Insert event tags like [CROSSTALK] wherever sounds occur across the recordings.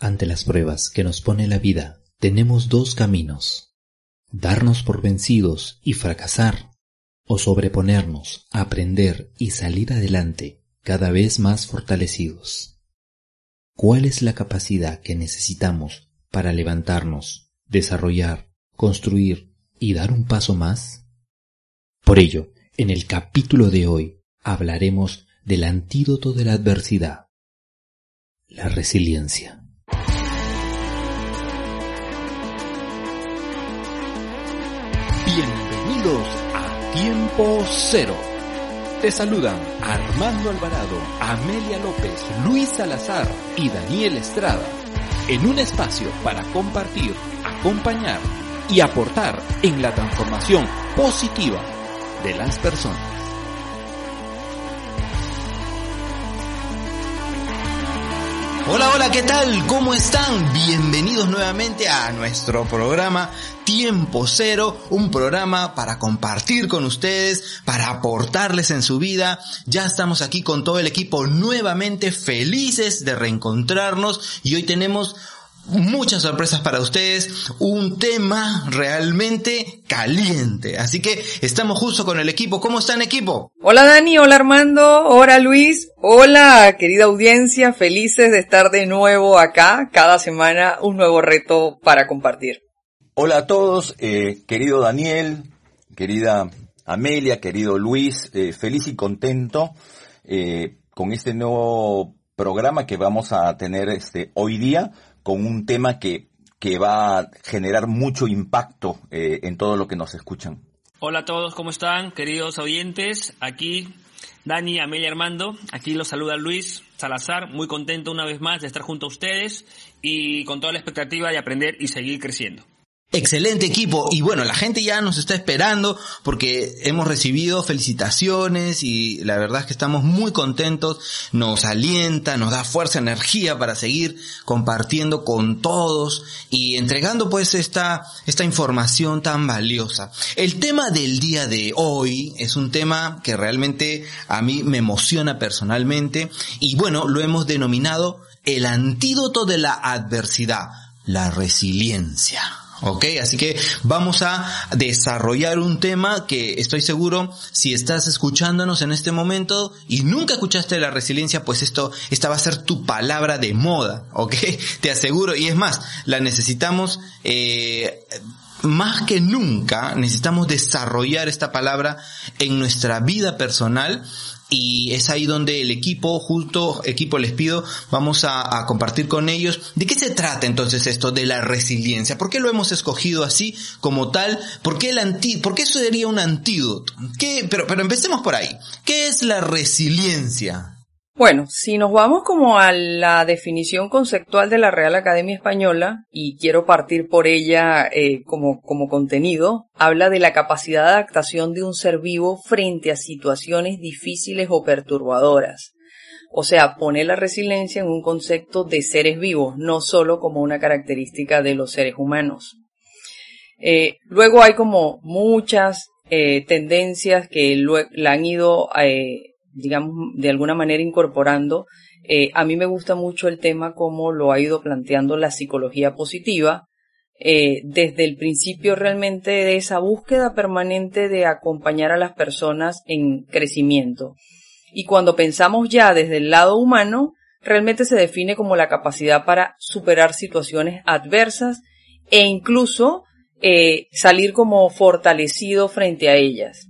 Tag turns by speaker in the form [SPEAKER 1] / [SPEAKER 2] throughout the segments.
[SPEAKER 1] Ante las pruebas que nos pone la vida, tenemos dos caminos. Darnos por vencidos y fracasar, o sobreponernos, aprender y salir adelante cada vez más fortalecidos. ¿Cuál es la capacidad que necesitamos para levantarnos, desarrollar, construir y dar un paso más? Por ello, en el capítulo de hoy hablaremos del antídoto de la adversidad, la resiliencia.
[SPEAKER 2] Bienvenidos a Tiempo Cero. Te saludan Armando Alvarado, Amelia López, Luis Salazar y Daniel Estrada en un espacio para compartir, acompañar y aportar en la transformación positiva de las personas. Hola, hola, ¿qué tal? ¿Cómo están? Bienvenidos nuevamente a nuestro programa Tiempo Cero, un programa para compartir con ustedes, para aportarles en su vida. Ya estamos aquí con todo el equipo nuevamente felices de reencontrarnos y hoy tenemos muchas sorpresas para ustedes, un tema realmente caliente. Así que estamos justo con el equipo. ¿Cómo están equipo?
[SPEAKER 3] Hola Dani, hola Armando, hola Luis, hola querida audiencia, felices de estar de nuevo acá, cada semana un nuevo reto para compartir.
[SPEAKER 4] Hola a todos, eh, querido Daniel, querida Amelia, querido Luis, eh, feliz y contento eh, con este nuevo programa que vamos a tener este hoy día con un tema que, que va a generar mucho impacto eh, en todo lo que nos escuchan.
[SPEAKER 5] Hola a todos, ¿cómo están, queridos oyentes? Aquí Dani, Amelia, Armando. Aquí los saluda Luis Salazar, muy contento una vez más de estar junto a ustedes y con toda la expectativa de aprender y seguir creciendo.
[SPEAKER 2] Excelente equipo y bueno, la gente ya nos está esperando porque hemos recibido felicitaciones y la verdad es que estamos muy contentos, nos alienta, nos da fuerza, energía para seguir compartiendo con todos y entregando pues esta, esta información tan valiosa. El tema del día de hoy es un tema que realmente a mí me emociona personalmente y bueno, lo hemos denominado el antídoto de la adversidad, la resiliencia. ¿Ok? Así que vamos a desarrollar un tema que estoy seguro, si estás escuchándonos en este momento y nunca escuchaste la resiliencia, pues esto, esta va a ser tu palabra de moda, ¿ok? [LAUGHS] Te aseguro, y es más, la necesitamos, eh, más que nunca necesitamos desarrollar esta palabra en nuestra vida personal y es ahí donde el equipo, justo equipo les pido, vamos a, compartir con ellos de qué se trata entonces esto de la resiliencia, por qué lo hemos escogido así como tal, por qué el anti, por qué sería un antídoto, ¿Qué? pero, pero empecemos por ahí, ¿qué es la resiliencia?
[SPEAKER 3] Bueno, si nos vamos como a la definición conceptual de la Real Academia Española, y quiero partir por ella eh, como, como contenido, habla de la capacidad de adaptación de un ser vivo frente a situaciones difíciles o perturbadoras. O sea, pone la resiliencia en un concepto de seres vivos, no solo como una característica de los seres humanos. Eh, luego hay como muchas eh, tendencias que la han ido digamos, de alguna manera incorporando. Eh, a mí me gusta mucho el tema como lo ha ido planteando la psicología positiva, eh, desde el principio realmente de esa búsqueda permanente de acompañar a las personas en crecimiento. Y cuando pensamos ya desde el lado humano, realmente se define como la capacidad para superar situaciones adversas e incluso eh, salir como fortalecido frente a ellas.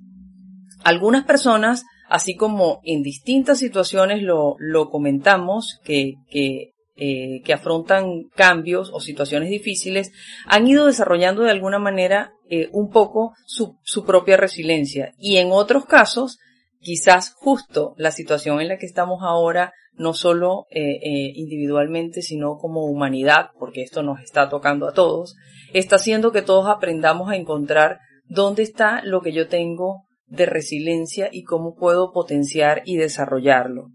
[SPEAKER 3] Algunas personas así como en distintas situaciones lo, lo comentamos, que, que, eh, que afrontan cambios o situaciones difíciles, han ido desarrollando de alguna manera eh, un poco su, su propia resiliencia. Y en otros casos, quizás justo la situación en la que estamos ahora, no solo eh, eh, individualmente, sino como humanidad, porque esto nos está tocando a todos, está haciendo que todos aprendamos a encontrar dónde está lo que yo tengo de resiliencia y cómo puedo potenciar y desarrollarlo.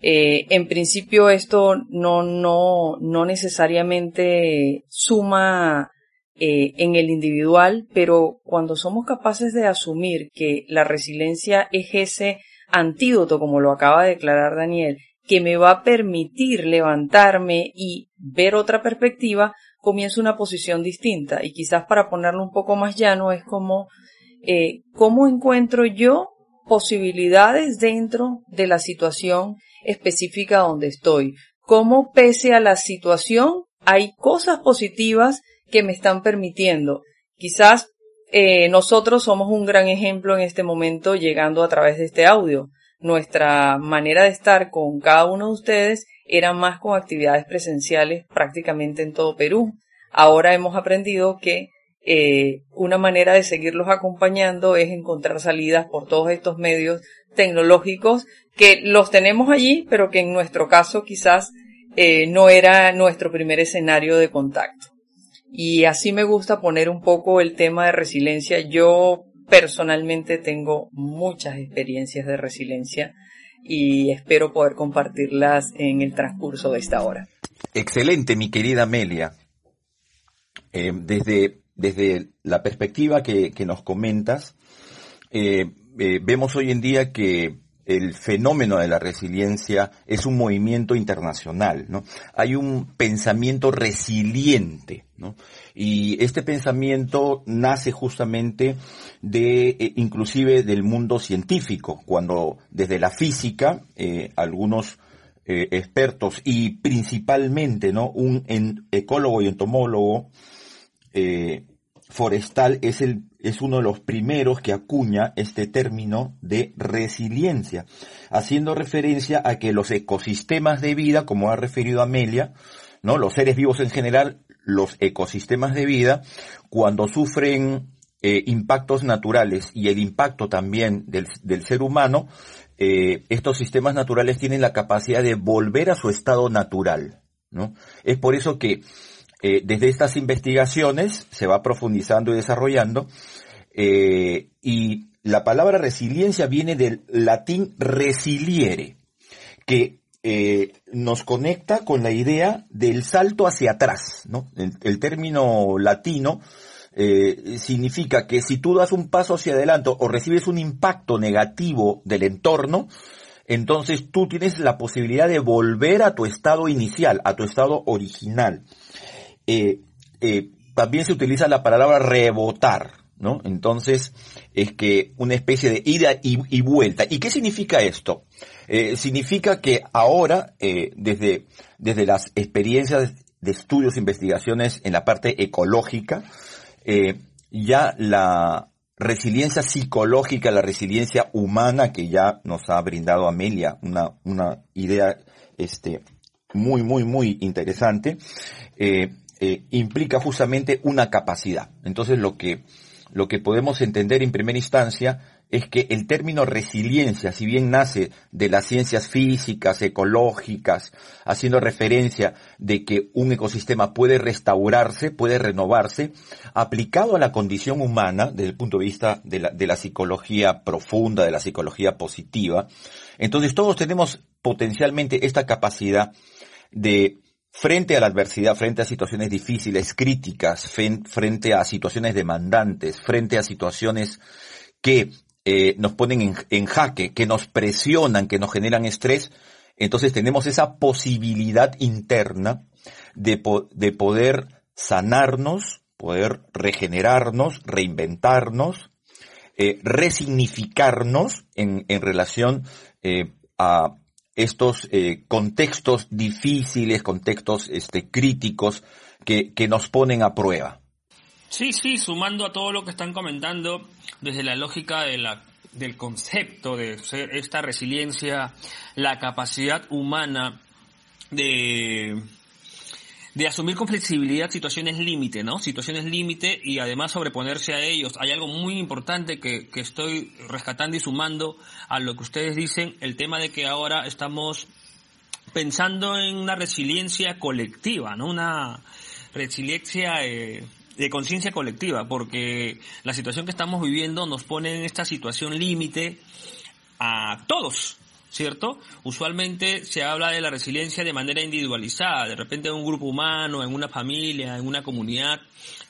[SPEAKER 3] Eh, en principio esto no, no, no necesariamente suma eh, en el individual, pero cuando somos capaces de asumir que la resiliencia es ese antídoto, como lo acaba de declarar Daniel, que me va a permitir levantarme y ver otra perspectiva, comienzo una posición distinta. Y quizás para ponerlo un poco más llano es como, eh, ¿cómo encuentro yo posibilidades dentro de la situación específica donde estoy? ¿Cómo pese a la situación hay cosas positivas que me están permitiendo? Quizás eh, nosotros somos un gran ejemplo en este momento llegando a través de este audio. Nuestra manera de estar con cada uno de ustedes era más con actividades presenciales prácticamente en todo Perú. Ahora hemos aprendido que eh, una manera de seguirlos acompañando es encontrar salidas por todos estos medios tecnológicos que los tenemos allí, pero que en nuestro caso quizás eh, no era nuestro primer escenario de contacto. Y así me gusta poner un poco el tema de resiliencia. Yo personalmente tengo muchas experiencias de resiliencia y espero poder compartirlas en el transcurso de esta hora.
[SPEAKER 4] Excelente, mi querida Amelia. Eh, desde, desde la perspectiva que, nos comentas, eh, eh, vemos hoy en día que el fenómeno de la resiliencia es un movimiento internacional, ¿no? Hay un pensamiento resiliente, ¿no? Y este pensamiento nace justamente de, eh, inclusive del mundo científico, cuando desde la física, algunos expertos y principalmente, ¿no? Un ecólogo y entomólogo, forestal es, el, es uno de los primeros que acuña este término de resiliencia, haciendo referencia a que los ecosistemas de vida, como ha referido Amelia, ¿no? los seres vivos en general, los ecosistemas de vida, cuando sufren eh, impactos naturales y el impacto también del, del ser humano, eh, estos sistemas naturales tienen la capacidad de volver a su estado natural. ¿no? Es por eso que eh, desde estas investigaciones se va profundizando y desarrollando eh, y la palabra resiliencia viene del latín resiliere, que eh, nos conecta con la idea del salto hacia atrás. ¿no? El, término latino significa que si tú das un paso hacia adelante o recibes un impacto negativo del entorno, entonces tú tienes la posibilidad de volver a tu estado inicial, a tu estado original. Eh, eh, también se utiliza la palabra rebotar, ¿no? Entonces, es que una especie de ida y, vuelta. ¿Y qué significa esto? Eh, significa que ahora, desde, desde las experiencias de estudios investigaciones en la parte ecológica, ya la resiliencia psicológica, la resiliencia humana que ya nos ha brindado Amelia, una, una idea este, muy, muy, muy interesante, eh, implica justamente una capacidad. Entonces lo que, lo que podemos entender en primera instancia es que el término resiliencia, si bien nace de las ciencias físicas, ecológicas, haciendo referencia de que un ecosistema puede restaurarse, puede renovarse, aplicado a la condición humana, desde el punto de vista de la, de la psicología profunda, de la psicología positiva, entonces todos tenemos potencialmente esta capacidad de frente a la adversidad, frente a situaciones difíciles, críticas, frente a situaciones demandantes, frente a situaciones que eh, nos ponen en, jaque, que nos presionan, que nos generan estrés, entonces tenemos esa posibilidad interna de, de poder sanarnos, poder regenerarnos, reinventarnos, eh, resignificarnos en, relación eh, a estos eh, contextos difíciles, contextos este, críticos que, que nos ponen a prueba.
[SPEAKER 5] Sí, sí, sumando a todo lo que están comentando, desde la lógica de la, del concepto de esta resiliencia, la capacidad humana de de asumir con flexibilidad situaciones límite, ¿no? Situaciones límite y además sobreponerse a ellos. Hay algo muy importante que, que estoy rescatando y sumando a lo que ustedes dicen, el tema de que ahora estamos pensando en una resiliencia colectiva, ¿no? Una resiliencia eh, de conciencia colectiva, porque la situación que estamos viviendo nos pone en esta situación límite a todos, ¿cierto? Usualmente se habla de la resiliencia de manera individualizada, de repente en un grupo humano, en una familia, en una comunidad,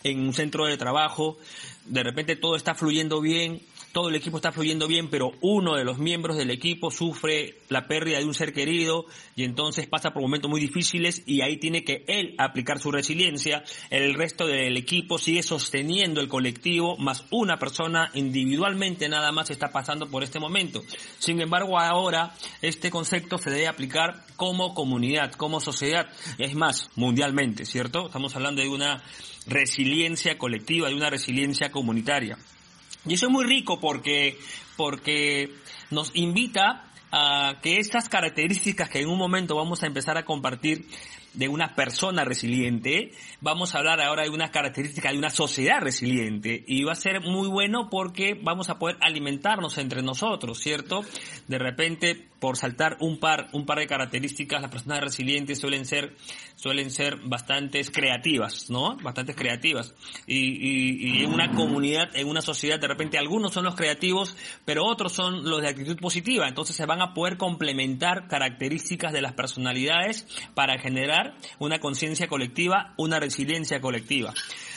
[SPEAKER 5] en un centro de trabajo, de repente todo está fluyendo bien, todo el equipo está fluyendo bien, pero uno de los miembros del equipo sufre la pérdida de un ser querido y entonces pasa por momentos muy difíciles y ahí tiene que él aplicar su resiliencia, el resto del equipo sigue sosteniendo el colectivo, más una persona individualmente nada más está pasando por este momento. Sin embargo, ahora este concepto se debe aplicar como comunidad, como sociedad, es más, mundialmente, ¿cierto? Estamos hablando de una resiliencia colectiva, de una resiliencia comunitaria. Y eso es muy rico porque, porque nos invita a que estas características que en un momento vamos a empezar a compartir de una persona resiliente, vamos a hablar ahora de una característica de una sociedad resiliente y va a ser muy bueno porque vamos a poder alimentarnos entre nosotros, ¿cierto? De repente, por saltar un par, un par de características, las personas resilientes suelen ser, suelen ser bastantes creativas, ¿no? Bastantes creativas. Y, y, y en una comunidad, en una sociedad, de repente algunos son los creativos, pero otros son los de actitud positiva. Entonces se van a poder complementar características de las personalidades para generar una conciencia colectiva, una resiliencia colectiva.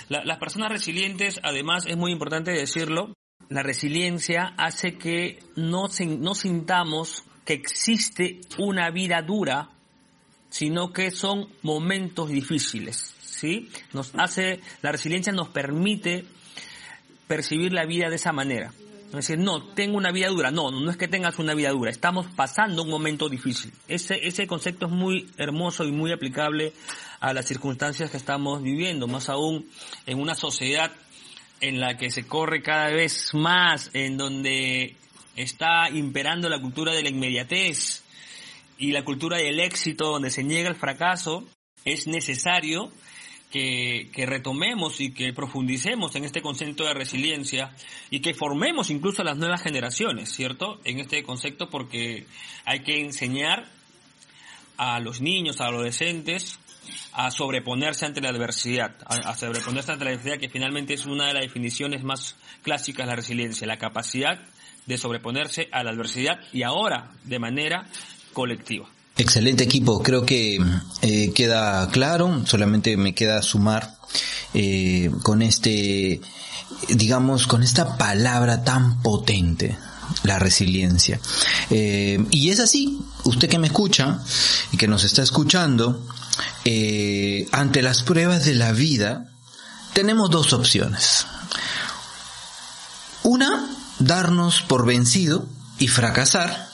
[SPEAKER 5] las personas resilientes, además, es muy importante decirlo, la resiliencia hace que no, no sintamos que existe una vida dura, sino que son momentos difíciles, ¿sí? Nos hace, la resiliencia nos permite percibir la vida de esa manera. Es decir, no, tengo una vida dura. No, no es que tengas una vida dura. Estamos pasando un momento difícil. Ese, ese concepto es muy hermoso y muy aplicable a las circunstancias que estamos viviendo. Más aún en una sociedad en la que se corre cada vez más, en donde está imperando la cultura de la inmediatez y la cultura del éxito, donde se niega el fracaso, es necesario que, retomemos y que profundicemos en este concepto de resiliencia y que formemos incluso a las nuevas generaciones, ¿cierto? En este concepto porque hay que enseñar a los niños, a los adolescentes, a sobreponerse ante la adversidad, a, sobreponerse ante la adversidad que finalmente es una de las definiciones más clásicas de la resiliencia, la capacidad de sobreponerse a la adversidad y ahora de manera colectiva.
[SPEAKER 2] Excelente equipo, creo que eh, queda claro, solamente me queda sumar eh, con este, digamos, con esta palabra tan potente, la resiliencia. Eh, y es así, usted que me escucha y que nos está escuchando, ante las pruebas de la vida, tenemos dos opciones. Una, darnos por vencido y fracasar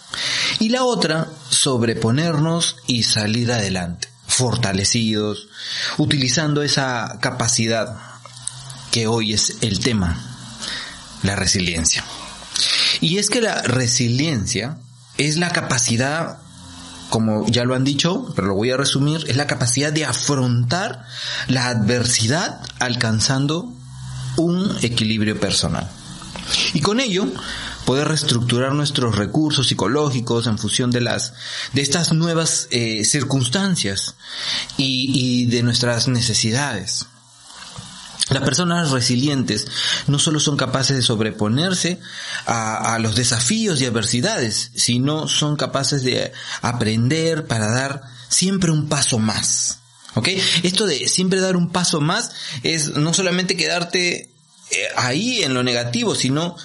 [SPEAKER 2] y la otra, sobreponernos y salir adelante, fortalecidos, utilizando esa capacidad que hoy es el tema, la resiliencia. Y es que la resiliencia es la capacidad, como ya lo han dicho, pero lo voy a resumir, es la capacidad de afrontar la adversidad alcanzando un equilibrio personal. Y con ello poder reestructurar nuestros recursos psicológicos en función de las de estas nuevas eh, circunstancias y, de nuestras necesidades. Las personas resilientes no solo son capaces de sobreponerse a, a, los desafíos y adversidades, sino son capaces de aprender para dar siempre un paso más. ¿Ok? Esto de siempre dar un paso más es no solamente quedarte ahí en lo negativo, sino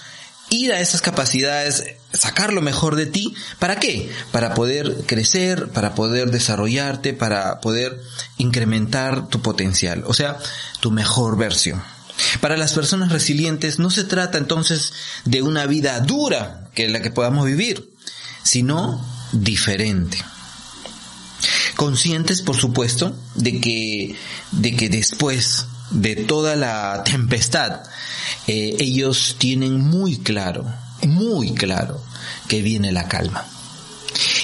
[SPEAKER 2] ir a esas capacidades, sacar lo mejor de ti, ¿para qué? Para poder crecer, para poder desarrollarte, para poder incrementar tu potencial, o sea, tu mejor versión. Para las personas resilientes no se trata entonces de una vida dura, que es la que podamos vivir, sino diferente. Conscientes, por supuesto, de que, de que después de toda la tempestad, eh, ellos tienen muy claro, muy claro que viene la calma.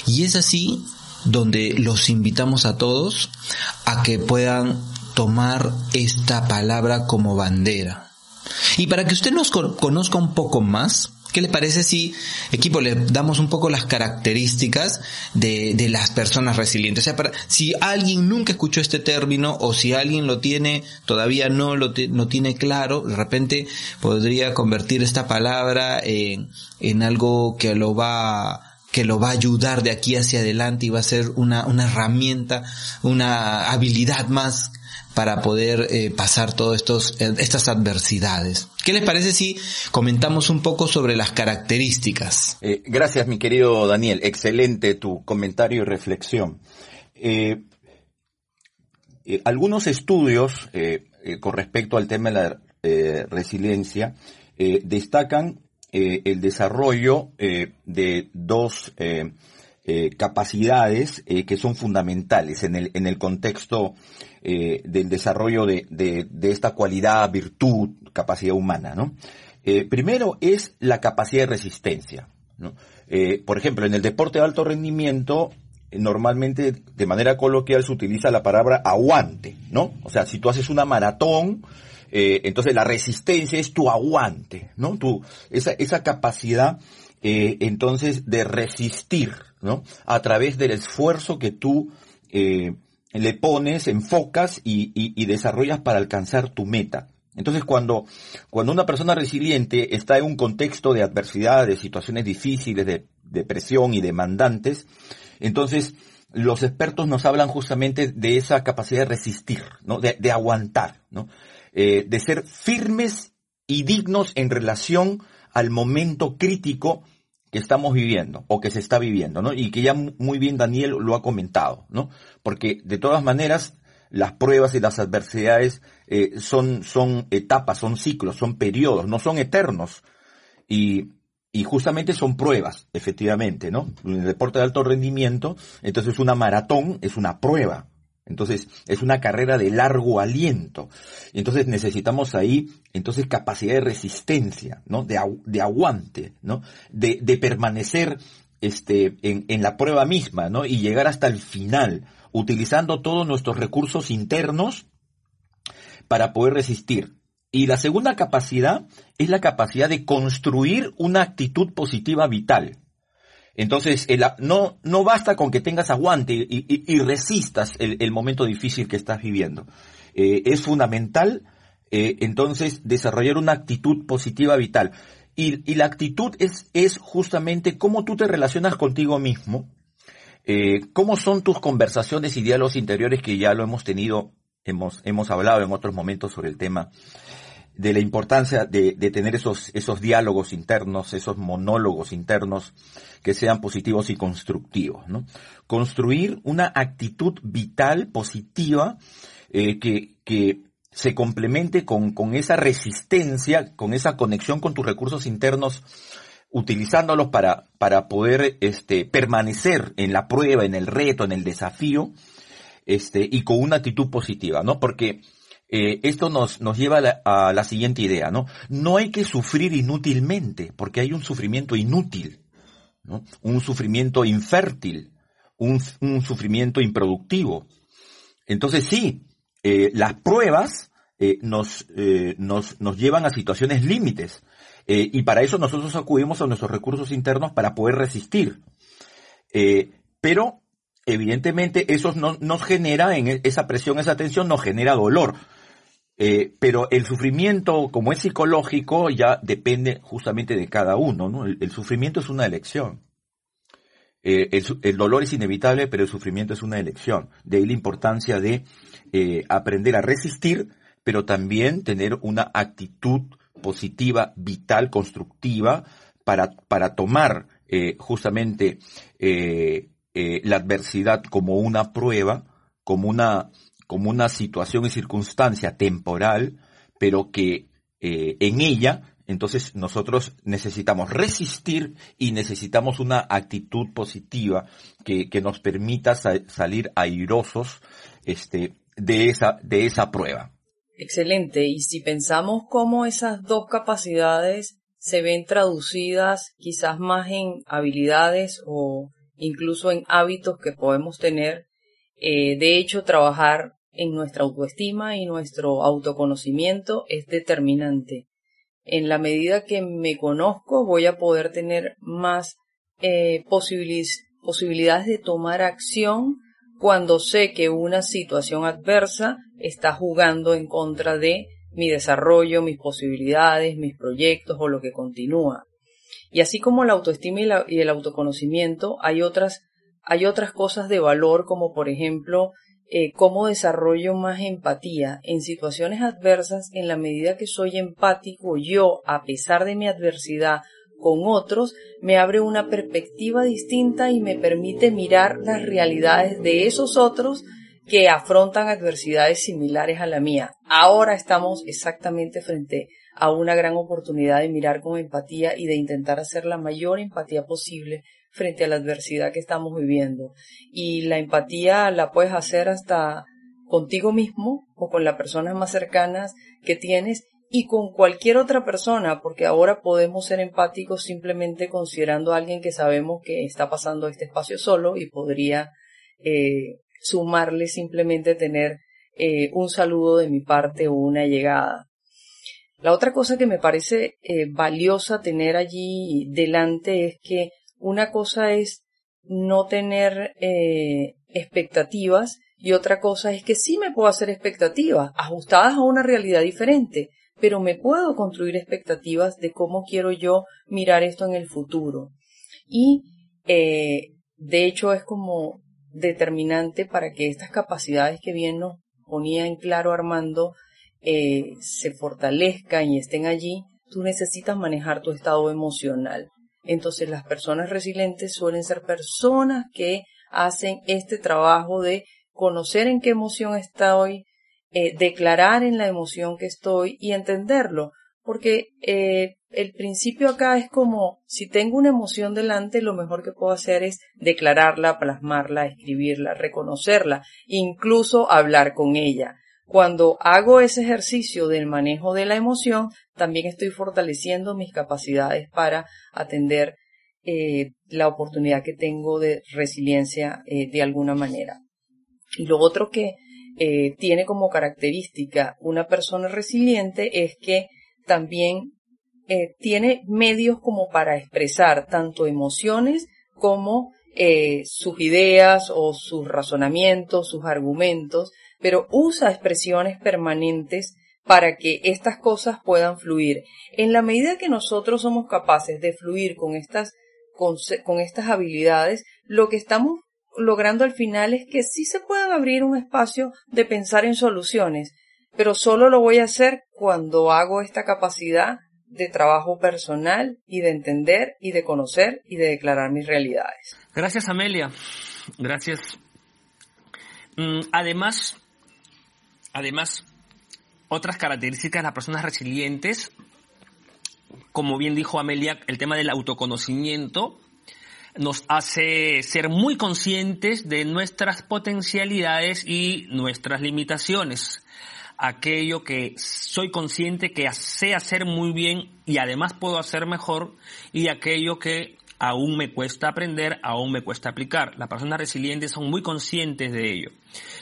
[SPEAKER 2] Y es así donde los invitamos a todos a que puedan tomar esta palabra como bandera. Y para que usted nos conozca un poco más, ¿Qué le parece si, equipo, le damos un poco las características de, de las personas resilientes? O sea, para, si alguien nunca escuchó este término o si alguien lo tiene, todavía no lo no tiene claro, de repente podría convertir esta palabra en, en algo que lo va que lo va a ayudar de aquí hacia adelante y va a ser una, una herramienta, una habilidad más para poder eh, pasar todas eh, estas adversidades. ¿Qué les parece si comentamos un poco sobre las características?
[SPEAKER 4] Eh, gracias, mi querido Daniel. Excelente tu comentario y reflexión. algunos estudios con respecto al tema de la resiliencia destacan el desarrollo de dos capacidades que son fundamentales en el, en el contexto eh, del desarrollo de, de, esta cualidad, virtud, capacidad humana, ¿no? Eh, primero es la capacidad de resistencia, ¿no? Eh, por ejemplo, en el deporte de alto rendimiento, normalmente de manera coloquial se utiliza la palabra aguante, ¿no? O sea, si tú haces una maratón, entonces la resistencia es tu aguante, ¿no? Tu, esa, esa capacidad, entonces, de resistir, ¿no? A través del esfuerzo que tú le pones, enfocas y, y, desarrollas para alcanzar tu meta. Entonces, cuando, cuando una persona resiliente está en un contexto de adversidad, de situaciones difíciles, de, de presión y demandantes, entonces los expertos nos hablan justamente de esa capacidad de resistir, ¿no? de, de aguantar, ¿no? Eh, de ser firmes y dignos en relación al momento crítico que estamos viviendo o que se está viviendo, ¿no? Y que ya muy bien Daniel lo ha comentado, ¿no? Porque de todas maneras las pruebas y las adversidades eh, son, son etapas, son ciclos, son periodos, no son eternos. Y, y justamente son pruebas, efectivamente, ¿no? En el deporte de alto rendimiento, entonces una maratón es una prueba, entonces, es una carrera de largo aliento. Entonces necesitamos ahí, entonces, capacidad de resistencia, ¿no? De, de aguante, ¿no? De, de permanecer, este, en, en, la prueba misma, ¿no? Y llegar hasta el final, utilizando todos nuestros recursos internos para poder resistir. Y la segunda capacidad es la capacidad de construir una actitud positiva vital. Entonces, no, no basta con que tengas aguante y, resistas el, momento difícil que estás viviendo. Eh, es fundamental, eh, entonces, desarrollar una actitud positiva vital. Y, la actitud es, es justamente cómo tú te relacionas contigo mismo, eh, cómo son tus conversaciones y diálogos interiores que ya lo hemos tenido, hemos, hemos hablado en otros momentos sobre el tema de la importancia de, de, tener esos, esos diálogos internos, esos monólogos internos que sean positivos y constructivos, ¿no? Construir una actitud vital positiva eh, que, que se complemente con, con esa resistencia, con esa conexión con tus recursos internos, utilizándolos para, para poder este, permanecer en la prueba, en el reto, en el desafío, este, y con una actitud positiva, ¿no? Porque eh, esto nos, nos lleva a la, siguiente idea, ¿no? No hay que sufrir inútilmente, porque hay un sufrimiento inútil, ¿no? Un sufrimiento infértil, un, sufrimiento improductivo. Entonces sí, eh, las pruebas eh, nos, nos, nos llevan a situaciones límites, y para eso nosotros acudimos a nuestros recursos internos para poder resistir. pero evidentemente eso no, nos genera, en esa presión, esa tensión nos genera dolor. Eh, pero el sufrimiento, como es psicológico, ya depende justamente de cada uno, ¿no? El, sufrimiento es una elección. Eh, el, dolor es inevitable, pero el sufrimiento es una elección. De ahí la importancia de eh, aprender a resistir, pero también tener una actitud positiva, vital, constructiva, para, para tomar justamente la adversidad como una prueba, como una como una situación y circunstancia temporal, pero que eh, en ella entonces nosotros necesitamos resistir y necesitamos una actitud positiva que, que nos permita salir airosos este, de, esa, de esa prueba.
[SPEAKER 3] Excelente. Y si pensamos cómo esas dos capacidades se ven traducidas quizás más en habilidades o incluso en hábitos que podemos tener, eh, de hecho trabajar en nuestra autoestima y nuestro autoconocimiento es determinante. En la medida que me conozco voy a poder tener más eh, posibilidades de tomar acción cuando sé que una situación adversa está jugando en contra de mi desarrollo, mis posibilidades, mis proyectos o lo que continúa. Y así como la autoestima y, el autoconocimiento, hay otras, hay otras cosas de valor como por ejemplo eh, cómo desarrollo más empatía en situaciones adversas en la medida que soy empático yo, a pesar de mi adversidad con otros, me abre una perspectiva distinta y me permite mirar las realidades de esos otros que afrontan adversidades similares a la mía. Ahora estamos exactamente frente a una gran oportunidad de mirar con empatía y de intentar hacer la mayor empatía posible frente a la adversidad que estamos viviendo. Y la empatía la puedes hacer hasta contigo mismo o con las personas más cercanas que tienes y con cualquier otra persona, porque ahora podemos ser empáticos simplemente considerando a alguien que sabemos que está pasando este espacio solo y podría eh, sumarle simplemente tener eh, un saludo de mi parte o una llegada. La otra cosa que me parece eh, valiosa tener allí delante es que una cosa es no tener eh, expectativas y otra cosa es que sí me puedo hacer expectativas ajustadas a una realidad diferente, pero me puedo construir expectativas de cómo quiero yo mirar esto en el futuro. Y eh, de hecho es como determinante para que estas capacidades que bien nos ponía en claro Armando eh, se fortalezcan y estén allí, tú necesitas manejar tu estado emocional. Entonces las personas resilientes suelen ser personas que hacen este trabajo de conocer en qué emoción estoy, eh, declarar en la emoción que estoy y entenderlo. Porque eh, el principio acá es como si tengo una emoción delante, lo mejor que puedo hacer es declararla, plasmarla, escribirla, reconocerla, incluso hablar con ella. Cuando hago ese ejercicio del manejo de la emoción, también estoy fortaleciendo mis capacidades para atender eh, la oportunidad que tengo de resiliencia eh, de alguna manera. Y lo otro que eh, tiene como característica una persona resiliente es que también tiene medios como para expresar tanto emociones como sus ideas o sus razonamientos, sus argumentos, pero usa expresiones permanentes para que estas cosas puedan fluir. En la medida que nosotros somos capaces de fluir con estas, con, estas habilidades, lo que estamos logrando al final es que sí se puedan abrir un espacio de pensar en soluciones, pero solo lo voy a hacer cuando hago esta capacidad de trabajo personal y de entender y de conocer y de declarar mis realidades.
[SPEAKER 5] Gracias Amelia, gracias. Mm, además, Además, otras características de las personas resilientes, como bien dijo Amelia, el tema del autoconocimiento nos hace ser muy conscientes de nuestras potencialidades y nuestras limitaciones. Aquello que soy consciente que sé hacer muy bien y además puedo hacer mejor y aquello que aún me cuesta aprender, aún me cuesta aplicar. Las personas resilientes son muy conscientes de ello.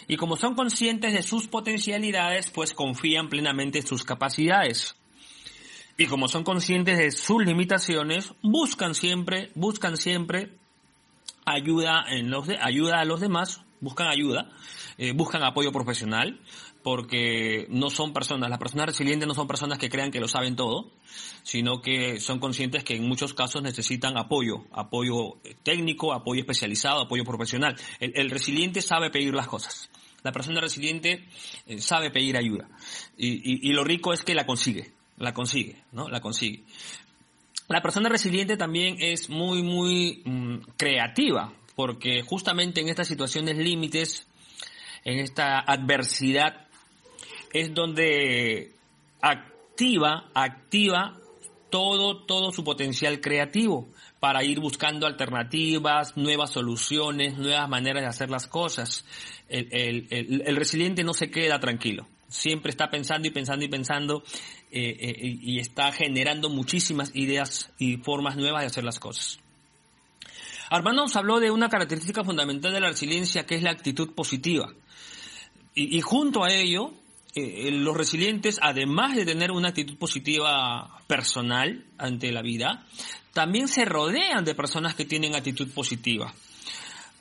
[SPEAKER 5] Y como son conscientes de sus potencialidades, pues confían plenamente en sus capacidades. Y como son conscientes de sus limitaciones, buscan siempre, buscan siempre ayuda en los ayuda a los demás, buscan ayuda, eh, buscan apoyo profesional, porque no son personas, las personas resilientes no son personas que crean que lo saben todo, sino que son conscientes que en muchos casos necesitan apoyo, apoyo técnico, apoyo especializado, apoyo profesional. El, resiliente sabe pedir las cosas. La persona resiliente eh, sabe pedir ayuda. Y, lo rico es que la consigue, la consigue, ¿no? La consigue. La persona resiliente también es muy, muy mm, creativa, porque justamente en estas situaciones límites, en esta adversidad, es donde activa, activa todo, todo su potencial creativo para ir buscando alternativas, nuevas soluciones, nuevas maneras de hacer las cosas. El, el, resiliente no se queda tranquilo, siempre está pensando y pensando y pensando eh, eh, y está generando muchísimas ideas y formas nuevas de hacer las cosas. Armando nos habló de una característica fundamental de la resiliencia que es la actitud positiva. y junto a ello, eh, los resilientes, además de tener una actitud positiva personal ante la vida, también se rodean de personas que tienen actitud positiva.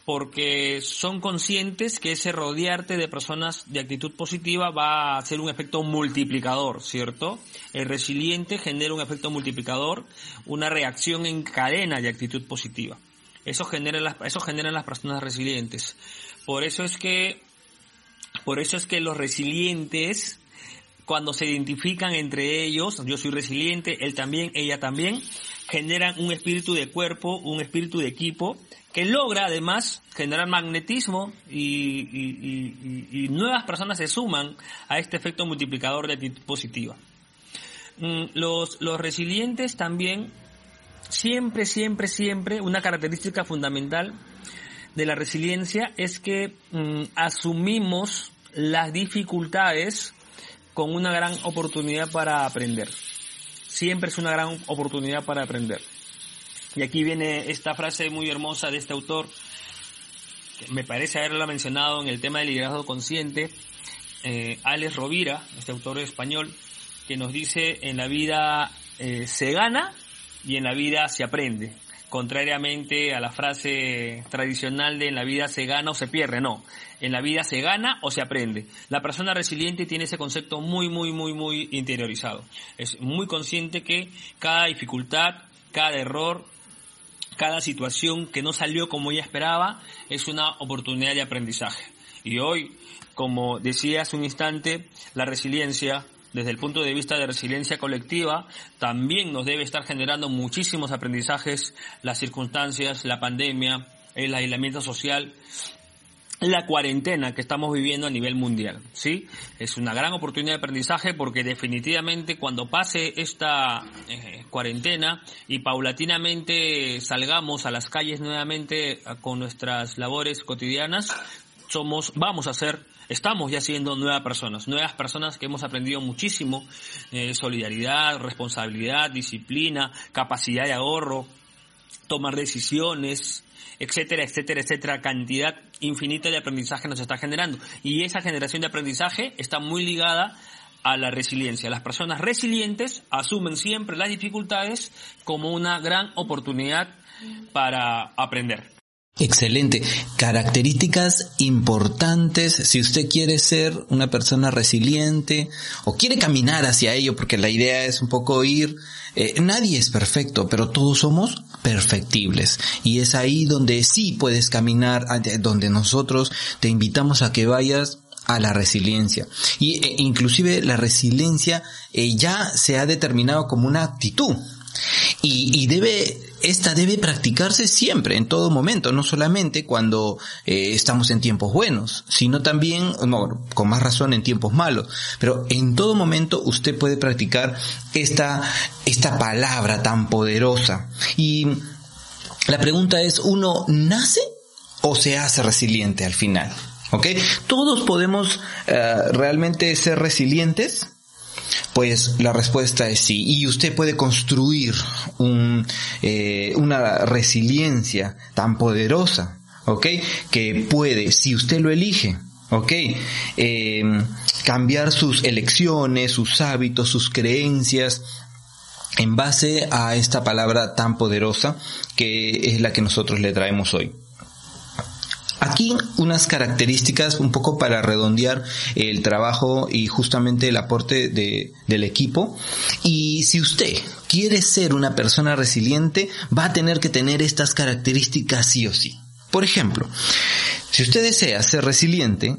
[SPEAKER 5] porque son conscientes que ese rodearte de personas de actitud positiva va a ser un efecto multiplicador, ¿cierto? El resiliente genera un efecto multiplicador, una reacción en cadena de actitud positiva. Eso genera las, eso generan las personas resilientes. Por eso es que, por eso es que los resilientes, cuando se identifican entre ellos, yo soy resiliente, él también, ella también, generan un espíritu de cuerpo, un espíritu de equipo, que logra además generar magnetismo y, nuevas personas se suman a este efecto multiplicador de actitud positiva. Mm, los, los resilientes también, siempre, siempre, siempre, una característica fundamental de la resiliencia es que mm, asumimos las dificultades con una gran oportunidad para aprender. Siempre es una gran oportunidad para aprender. Y aquí viene esta frase muy hermosa de este autor, que me parece haberla mencionado en el tema del liderazgo consciente, eh, Rovira, este autor español, que nos dice en la vida eh, se gana y en la vida se aprende contrariamente a la frase tradicional de en la vida se gana o se pierde, no, en la vida se gana o se aprende. La persona resiliente tiene ese concepto muy, muy, muy, muy interiorizado. Es muy consciente que cada dificultad, cada error, cada situación que no salió como ella esperaba es una oportunidad de aprendizaje. Y hoy, como decía hace un instante, la resiliencia desde el punto de vista de resiliencia colectiva, también nos debe estar generando muchísimos aprendizajes, las circunstancias, la pandemia, el aislamiento social, la cuarentena que estamos viviendo a nivel mundial, ¿sí? Es una gran oportunidad de aprendizaje porque definitivamente cuando pase esta eh, cuarentena y paulatinamente salgamos a las calles nuevamente con nuestras labores cotidianas, somos, vamos a ser estamos ya siendo nuevas personas, nuevas personas que hemos aprendido muchísimo, eh, solidaridad, responsabilidad, disciplina, capacidad de ahorro, tomar decisiones, etcétera, etcétera, etcétera, cantidad infinita de aprendizaje nos está generando. Y esa generación de aprendizaje está muy ligada a la resiliencia. Las personas resilientes asumen siempre las dificultades como una gran oportunidad para aprender.
[SPEAKER 2] Excelente. Características importantes si usted quiere ser una persona resiliente o quiere caminar hacia ello, porque la idea es un poco ir. Eh, nadie es perfecto, pero todos somos perfectibles. Y es ahí donde sí puedes caminar, donde nosotros te invitamos a que vayas a la resiliencia. Y e, inclusive la resiliencia eh, ya se ha determinado como una actitud. Y, y debe esta debe practicarse siempre, en todo momento, no solamente cuando eh, estamos en tiempos buenos, sino también, no, con más razón en tiempos malos, pero en todo momento usted puede practicar esta, esta palabra tan poderosa. Y la pregunta es, ¿uno nace o se hace resiliente al final? ¿Ok? Todos podemos eh, realmente ser resilientes pues la respuesta es sí. Y usted puede construir un, eh, una resiliencia tan poderosa, ¿ok? Que puede, si usted lo elige, ¿ok? Eh, cambiar sus elecciones, sus hábitos, sus creencias, en base a esta palabra tan poderosa que es la que nosotros le traemos hoy. Aquí unas características un poco para redondear el trabajo y justamente el aporte de, del equipo. Y si usted quiere ser una persona resiliente, va a tener que tener estas características sí o sí. Por ejemplo, si usted desea ser resiliente,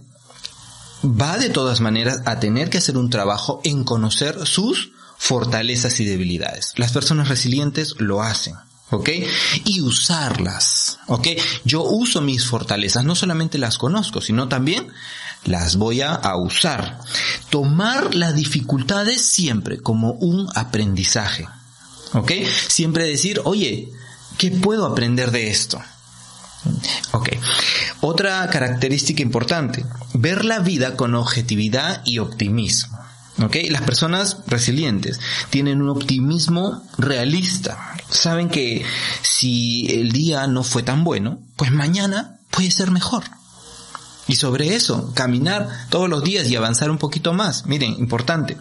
[SPEAKER 2] va de todas maneras a tener que hacer un trabajo en conocer sus fortalezas y debilidades. Las personas resilientes lo hacen. ¿Ok? Y usarlas, ¿ok? Yo uso mis fortalezas, no solamente las conozco, sino también las voy a, usar. Tomar las dificultades siempre como un aprendizaje, ¿ok? Siempre decir, oye, ¿qué puedo aprender de esto? Ok. Otra característica importante, ver la vida con objetividad y optimismo. ¿Ok? Las personas resilientes tienen un optimismo realista. Saben que si el día no fue tan bueno, pues mañana puede ser mejor. Y sobre eso, caminar todos los días y avanzar un poquito más. Miren, importante.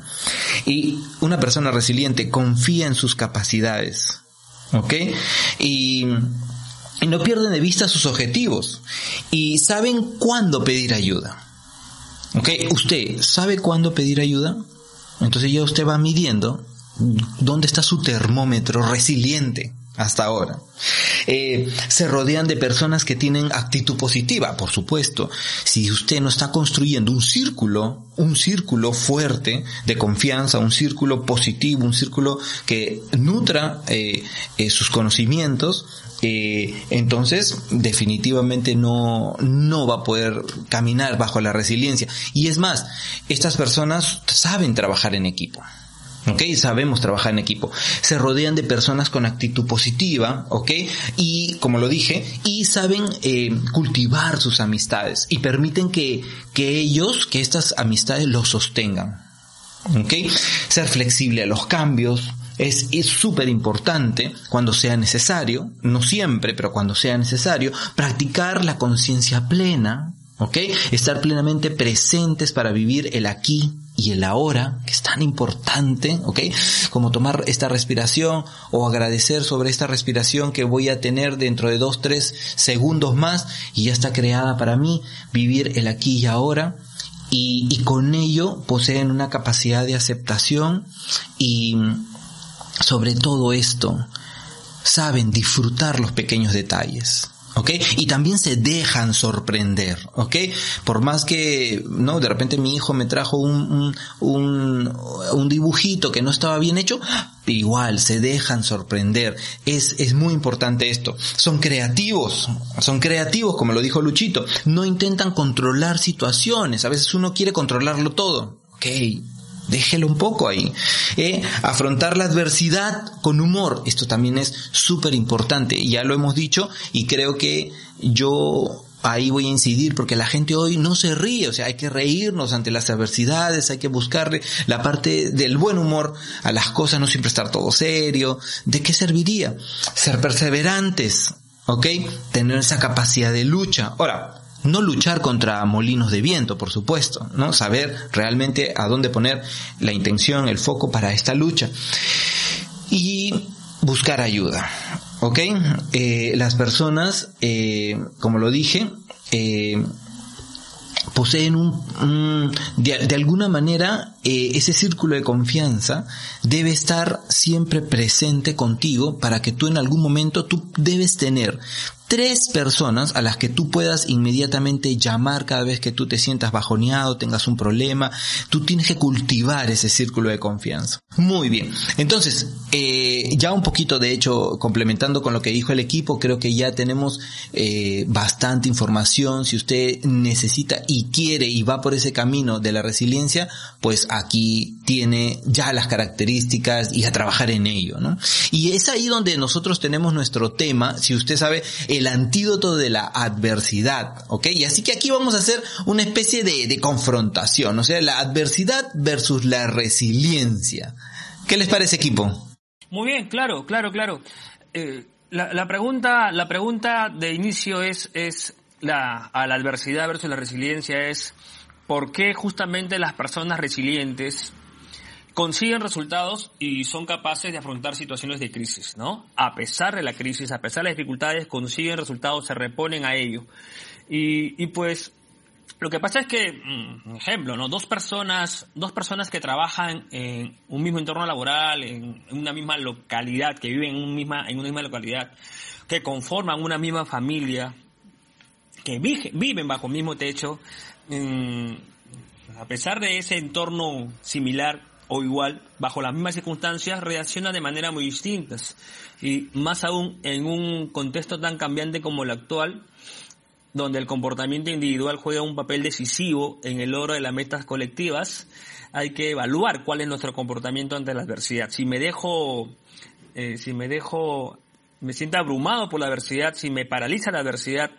[SPEAKER 2] Y una persona resiliente confía en sus capacidades. ¿Ok? Y y no pierden de vista sus objetivos y saben cuándo pedir ayuda. ¿Ok? Usted sabe cuándo pedir ayuda. Entonces ya usted va midiendo dónde está su termómetro resiliente hasta ahora. Eh, se rodean de personas que tienen actitud positiva, por supuesto. Si usted no está construyendo un círculo, un círculo fuerte de confianza, un círculo positivo, un círculo que nutra eh, eh, sus conocimientos, entonces definitivamente no, no va a poder caminar bajo la resiliencia. Y es más, estas personas saben trabajar en equipo. ¿ok? Sabemos trabajar en equipo. Se rodean de personas con actitud positiva, ¿ok? Y, como lo dije, y saben eh, cultivar sus amistades y permiten que, que ellos, que estas amistades los sostengan, ¿ok? Ser flexible a los cambios, es súper importante cuando sea necesario, no siempre, pero cuando sea necesario, practicar la conciencia plena, ¿ok? Estar plenamente presentes para vivir el aquí y el ahora, que es tan importante, ¿ok? Como tomar esta respiración o agradecer sobre esta respiración que voy a tener dentro de dos, tres segundos más y ya está creada para mí, vivir el aquí y ahora. Y, y con ello poseen una capacidad de aceptación y sobre todo esto, saben disfrutar los pequeños detalles. ¿ok? Y también se dejan sorprender, ¿ok? Por más que, ¿no? De repente mi hijo me trajo un, un, un, dibujito que no estaba bien hecho, igual se dejan sorprender. Es, es muy importante esto. Son creativos, son creativos, como lo dijo Luchito. No intentan controlar situaciones. A veces uno quiere controlarlo todo. Ok, déjelo un poco ahí. Eh, afrontar la adversidad con humor, esto también es súper importante, ya lo hemos dicho y creo que yo ahí voy a incidir porque la gente hoy no se ríe, o sea, hay que reírnos ante las adversidades, hay que buscarle la parte del buen humor a las cosas, no siempre estar todo serio. ¿De qué serviría? Ser perseverantes, ¿ok? Tener esa capacidad de lucha. Ahora, no luchar contra molinos de viento, por supuesto, ¿no? Saber realmente a dónde poner la intención, el foco para esta lucha. Y buscar ayuda, ¿ok? Eh, las personas, eh, como lo dije, eh, poseen un, de, alguna manera ese círculo de confianza debe estar siempre presente contigo para que tú en algún momento tú debes tener tres personas a las que tú puedas inmediatamente llamar cada vez que tú te sientas bajoneado, tengas un problema. Tú tienes que cultivar ese círculo de confianza. Muy bien. Entonces, eh, ya un poquito, de hecho, complementando con lo que dijo el equipo, creo que ya tenemos eh, bastante información. Si usted necesita y quiere y va por ese camino de la resiliencia, pues aquí tiene ya las características y a trabajar en ello, ¿no? Y es ahí donde nosotros tenemos nuestro tema, si usted sabe, antídoto de la adversidad, ¿ok? Y así que aquí vamos a hacer una especie de, confrontación, o sea, la adversidad versus la resiliencia. ¿Qué les parece, equipo?
[SPEAKER 5] Muy bien, claro, claro, claro. Eh, la, pregunta, la pregunta de inicio es, es la, a la adversidad versus la resiliencia es ¿por qué justamente las personas resilientes consiguen resultados y son capaces de afrontar situaciones de crisis, ¿no? A pesar de la crisis, a pesar de las dificultades, consiguen resultados, se reponen a ello. Y, y pues, lo que pasa es que, mm, ejemplo, ¿no? Dos personas, dos personas que trabajan en un mismo entorno laboral, en una misma localidad, que viven en, misma, en una misma localidad, que conforman una misma familia, que viven bajo el mismo techo, mm, a pesar de ese entorno similar, o igual, bajo las mismas circunstancias, reaccionan de manera muy distintas. Y más aún en un contexto tan cambiante como el actual, donde el comportamiento individual juega un papel decisivo en el logro de las metas colectivas, hay que evaluar cuál es nuestro comportamiento ante la adversidad. Si me dejo, eh, si me dejo, me siento abrumado por la adversidad, si me paraliza la adversidad,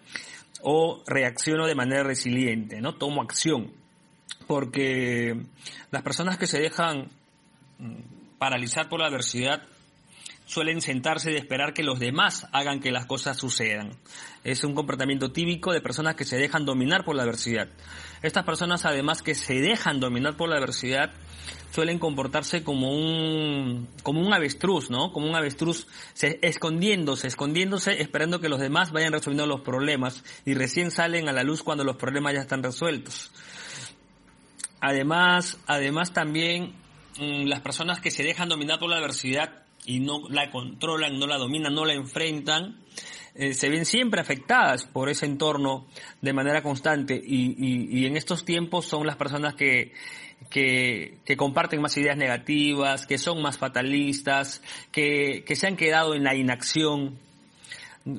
[SPEAKER 5] o reacciono de manera resiliente, ¿no? Tomo acción porque las personas que se dejan mm, paralizar por la adversidad suelen sentarse y esperar que los demás hagan que las cosas sucedan. Es un comportamiento típico de personas que se dejan dominar por la adversidad. Estas personas, además que se dejan dominar por la adversidad, suelen comportarse como un, como un avestruz, ¿no? Como un avestruz se, escondiéndose, escondiéndose, esperando que los demás vayan resolviendo los problemas y recién salen a la luz cuando los problemas ya están resueltos. Además, además también mm, las personas que se dejan dominar por la adversidad y no la controlan, no la dominan, no la enfrentan, eh, se ven siempre afectadas por ese entorno de manera constante y, y, en estos tiempos son las personas que, que, que, comparten más ideas negativas, que son más fatalistas, que, que se han quedado en la inacción.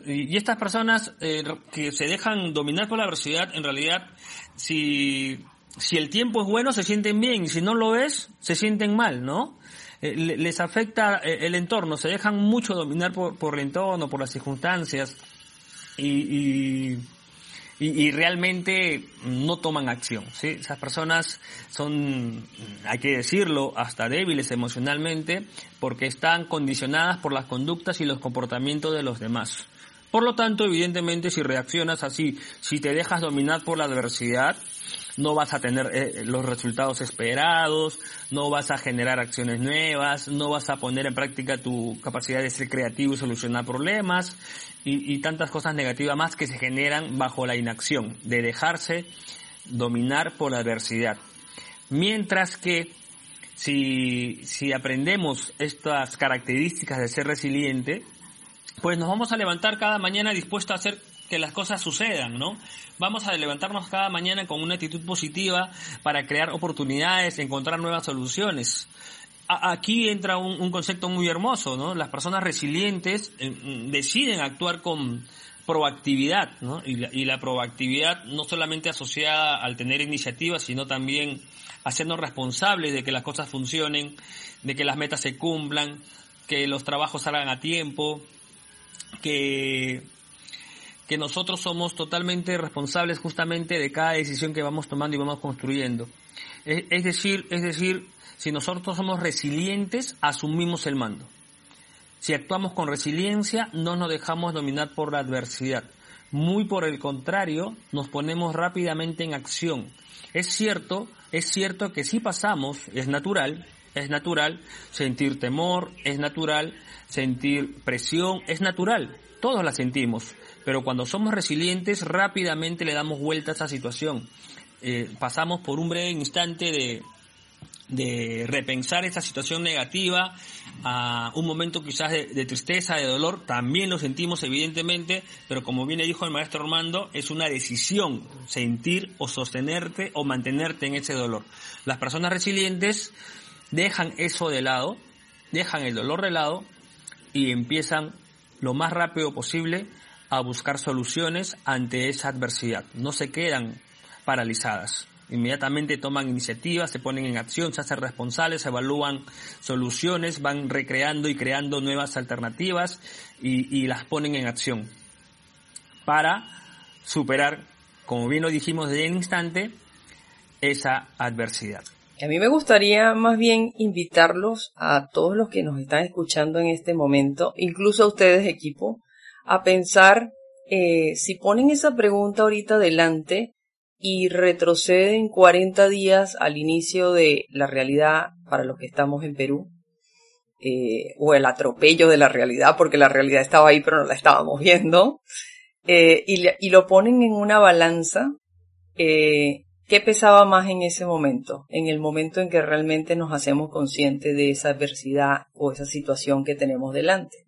[SPEAKER 5] Y estas personas eh, que se dejan dominar por la adversidad, en realidad, si, si el tiempo es bueno, se sienten bien, y si no lo es, se sienten mal, ¿no? Eh, les afecta eh, el entorno, se dejan mucho dominar por, por el entorno, por las circunstancias, y, y y, y, realmente no toman acción. ¿sí? Esas personas son, hay que decirlo, hasta débiles emocionalmente porque están condicionadas por las conductas y los comportamientos de los demás. Por lo tanto, evidentemente, si reaccionas así, si te dejas dominar por la adversidad, no vas a tener eh, los resultados esperados, no vas a generar acciones nuevas, no vas a poner en práctica tu capacidad de ser creativo y solucionar problemas y, y tantas cosas negativas más que se generan bajo la inacción, de dejarse dominar por la adversidad. Mientras que si, si aprendemos estas características de ser resiliente, pues nos vamos a levantar cada mañana dispuestos a hacer que las cosas sucedan, ¿no? Vamos a levantarnos cada mañana con una actitud positiva para crear oportunidades, encontrar nuevas soluciones. aquí entra un, concepto muy hermoso, ¿no? Las personas resilientes eh, mm, deciden actuar con proactividad, ¿no? Y la, y la proactividad no solamente asociada al tener iniciativas, sino también hacernos responsables de que las cosas funcionen, de que las metas se cumplan, que los trabajos salgan a tiempo, que que nosotros somos totalmente responsables justamente de cada decisión que vamos tomando y vamos construyendo. Es, decir, es decir, si nosotros somos resilientes, asumimos el mando. Si actuamos con resiliencia, no nos dejamos dominar por la adversidad. Muy por el contrario, nos ponemos rápidamente en acción. Es cierto, es cierto que si pasamos, es natural, es natural sentir temor, es natural sentir presión, es natural, todos la sentimos. Pero cuando somos resilientes, rápidamente le damos vuelta a esa situación. Eh, pasamos por un breve instante de, de repensar esa situación negativa a un momento quizás de, tristeza, de dolor, también lo sentimos evidentemente, pero como bien le dijo el maestro Armando, es una decisión sentir o sostenerte o mantenerte en ese dolor. Las personas resilientes dejan eso de lado, dejan el dolor de lado y empiezan lo más rápido posible a buscar soluciones ante esa adversidad. No se quedan paralizadas. Inmediatamente toman iniciativas, se ponen en acción, se hacen responsables, evalúan soluciones, van recreando y creando nuevas alternativas y, y las ponen en acción para superar, como bien lo dijimos de un instante, esa adversidad.
[SPEAKER 3] A mí me gustaría más bien invitarlos a todos los que nos están escuchando en este momento, incluso a ustedes equipo, a pensar eh, si ponen esa pregunta ahorita adelante y retroceden 40 días al inicio de la realidad para los que estamos en Perú, eh, o el atropello de la realidad, porque la realidad estaba ahí pero no la estábamos viendo, eh, y, y, lo ponen en una balanza, eh, ¿qué pesaba más en ese momento? En el momento en que realmente nos hacemos conscientes de esa adversidad o esa situación que tenemos delante.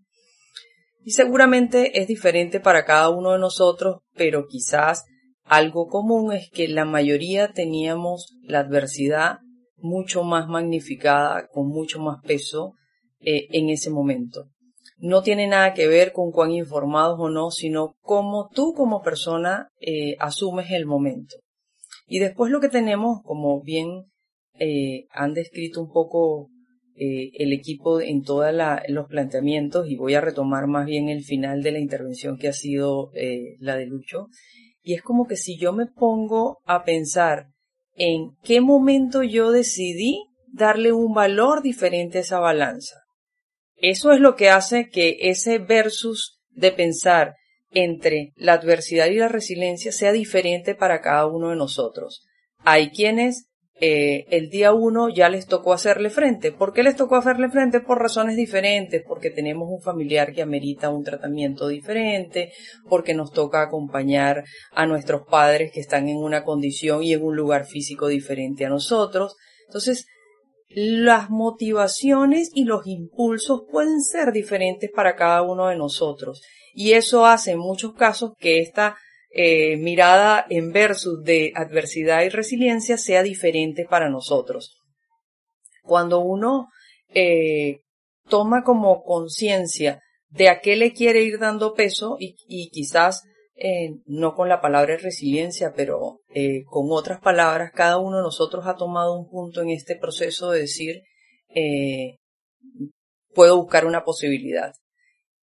[SPEAKER 3] Y seguramente es diferente para cada uno de nosotros, pero quizás algo común es que la mayoría teníamos la adversidad mucho más magnificada, con mucho más peso eh, en ese momento. No tiene nada que ver con cuán informados o no, sino cómo tú como persona eh, asumes el momento. Y después lo que tenemos, como bien eh, han descrito un poco eh, el equipo en todos los planteamientos y voy a retomar más bien el final de la intervención que ha sido eh, la de Lucho. Y es como que si yo me pongo a pensar en qué momento yo decidí darle un valor diferente a esa balanza. Eso es lo que hace que ese versus de pensar entre la adversidad y la resiliencia sea diferente para cada uno de nosotros. Hay quienes eh, el día uno ya les tocó hacerle frente. ¿Por qué les tocó hacerle frente? Por razones diferentes, porque tenemos un familiar que amerita un tratamiento diferente, porque nos toca acompañar a nuestros padres que están en una condición y en un lugar físico diferente a nosotros. Entonces, las motivaciones y los impulsos pueden ser diferentes para cada uno de nosotros. Y eso hace en muchos casos que esta eh, mirada en versus de adversidad y resiliencia sea diferente para nosotros. Cuando uno eh, toma como conciencia de a qué le quiere ir dando peso y, quizás eh, no con la palabra resiliencia, pero eh, con otras palabras, cada uno de nosotros ha tomado un punto en este proceso de decir, eh, puedo buscar una posibilidad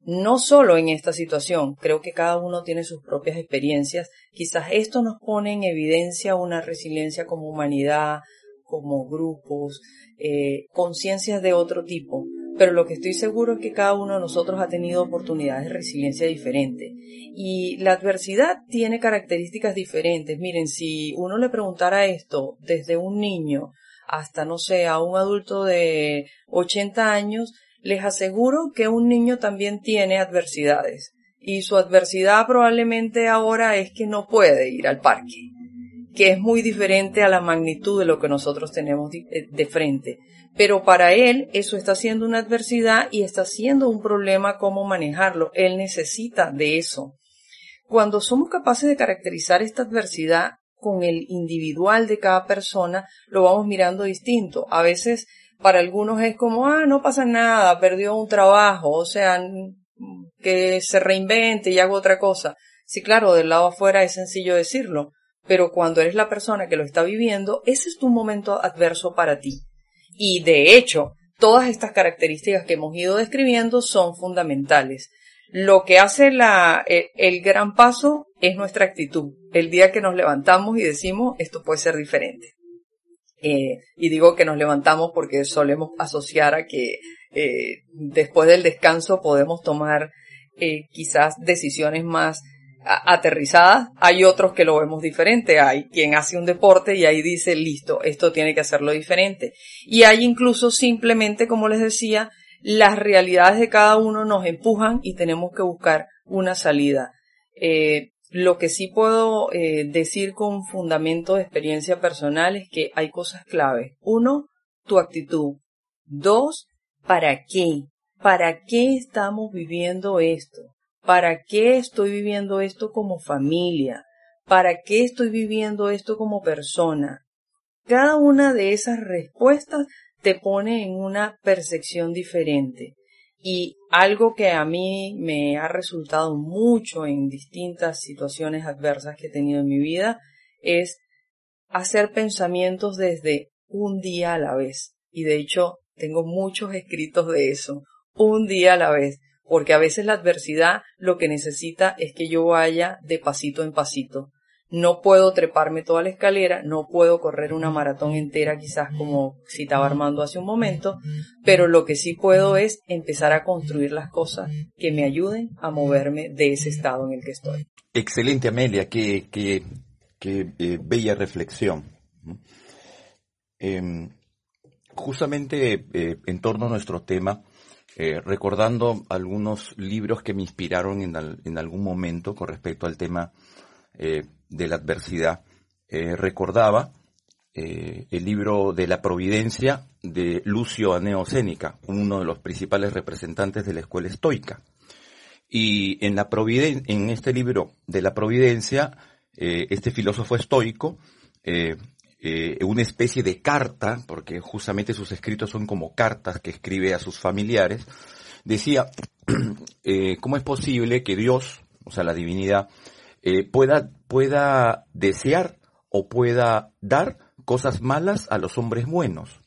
[SPEAKER 3] no solo en esta situación, creo que cada uno tiene sus propias experiencias. Quizás esto nos pone en evidencia una resiliencia como humanidad, como grupos, eh, conciencias de otro tipo. Pero lo que estoy seguro es que cada uno de nosotros ha tenido oportunidades de resiliencia diferentes. Y la adversidad tiene características diferentes. Miren, si uno le preguntara esto desde un niño hasta, no sé, a un adulto de 80 años, les aseguro que un niño también tiene adversidades y su adversidad probablemente ahora es que no puede ir al parque, que es muy diferente a la magnitud de lo que nosotros tenemos eh, de frente. Pero para él eso está siendo una adversidad y está siendo un problema cómo manejarlo. Él necesita de eso. Cuando somos capaces de caracterizar esta adversidad con el individual de cada persona, lo vamos mirando distinto. A veces para algunos es como, ah, no pasa nada, perdió un trabajo, o sea, que se reinvente y haga otra cosa. Sí, claro, del lado afuera es sencillo decirlo, pero cuando eres la persona que lo está viviendo, ese es tu momento adverso para ti. Y de hecho, todas estas características que hemos ido describiendo son fundamentales. Lo que hace la, el, el gran paso es nuestra actitud. El día que nos levantamos y decimos, esto puede ser diferente. Eh, y digo que nos levantamos porque solemos asociar a que eh, después del descanso podemos tomar eh, quizás decisiones más aterrizadas. Hay otros que lo vemos diferente. Hay quien hace un deporte y ahí dice, listo, esto tiene que hacerlo diferente. Y hay incluso simplemente, como les decía, las realidades de cada uno nos empujan y tenemos que buscar una salida. Lo que sí puedo eh, decir con fundamento de experiencia personal es que hay cosas clave. Uno, tu actitud. Dos, ¿para qué? ¿Para qué estamos viviendo esto? ¿Para qué estoy viviendo esto como familia? ¿Para qué estoy viviendo esto como persona? Cada una de esas respuestas te pone en una percepción diferente. Y algo que a mí me ha resultado mucho en distintas situaciones adversas que he tenido en mi vida es hacer pensamientos desde un día a la vez. Y de hecho tengo muchos escritos de eso, un día a la vez, porque a veces la adversidad lo que necesita es que yo vaya de pasito en pasito no puedo treparme toda la escalera, no puedo correr una maratón entera quizás como citaba Armando hace un momento, pero lo que sí puedo es empezar a construir las cosas que me ayuden a moverme de ese estado en el que estoy.
[SPEAKER 4] Excelente Amelia, qué, qué, eh, bella reflexión. Em, justamente eh, en torno a nuestro tema, eh, recordando algunos libros que me inspiraron en, algún momento con respecto al tema de la adversidad, eh, recordaba eh, el libro de la Providencia de Lucio Aneo Sénica, uno de los principales representantes de la escuela estoica. Y en, la en este libro de la Providencia, eh, este filósofo estoico, una especie de carta, porque justamente sus escritos son como cartas que escribe a sus familiares, decía, [CLEARS THROAT] ¿cómo es posible que Dios, o sea, la divinidad, eh, pueda, pueda desear o pueda dar cosas malas a los hombres buenos.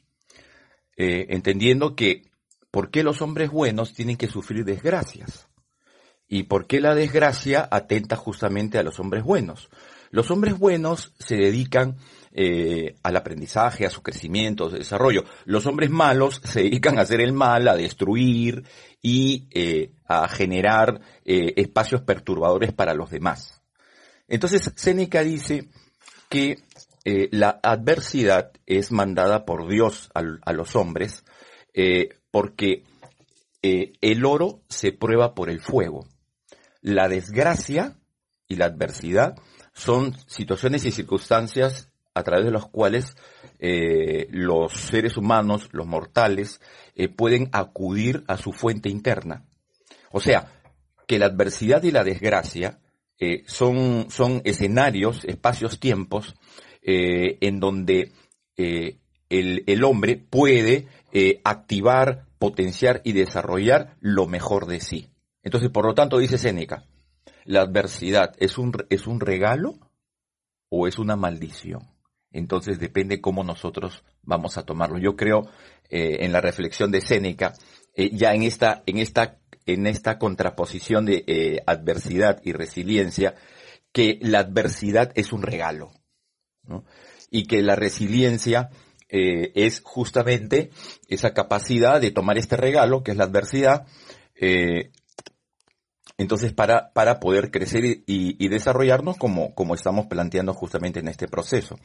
[SPEAKER 4] Eh, entendiendo que por qué los hombres buenos tienen que sufrir desgracias y por qué la desgracia atenta justamente a los hombres buenos. Los hombres buenos se dedican eh, al aprendizaje, a su crecimiento, a su desarrollo. Los hombres malos se dedican a hacer el mal, a destruir y eh, a generar eh, espacios perturbadores para los demás. Entonces, Séneca dice que eh, la adversidad es mandada por Dios a, los hombres eh, porque eh, el oro se prueba por el fuego. La desgracia y la adversidad son situaciones y circunstancias a través de las cuales los seres humanos, los mortales, pueden acudir a su fuente interna. O sea, que la adversidad y la desgracia eh, son, son escenarios, espacios, tiempos, eh, en donde eh, el, el hombre puede activar, potenciar y desarrollar lo mejor de sí. Entonces, por lo tanto, dice Séneca, la adversidad es un, es un regalo o es una maldición. Entonces depende cómo nosotros vamos a tomarlo. Yo creo en la reflexión de Séneca, ya en esta, en esta, en esta contraposición de eh, adversidad y resiliencia, que la adversidad es un regalo. Y que la resiliencia eh, es justamente esa capacidad de tomar este regalo, que es la adversidad, eh, entonces para, para poder crecer y, y, y desarrollarnos como, como estamos planteando justamente en este proceso.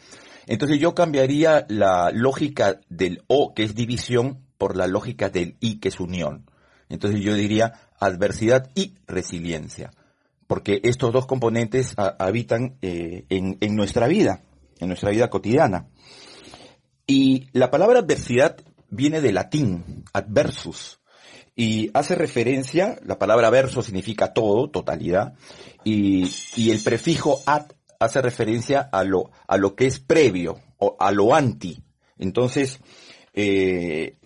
[SPEAKER 4] Entonces yo cambiaría la lógica del O, que es división, por la lógica del I, que es unión. Entonces yo diría adversidad y resiliencia, porque estos dos componentes habitan eh, en, en nuestra vida, en nuestra vida cotidiana. Y la palabra adversidad viene del latín, adversus, y hace referencia, la palabra verso significa todo, totalidad, y, y el prefijo ad hace referencia a lo, a lo que es previo, o a lo anti. Entonces, eh,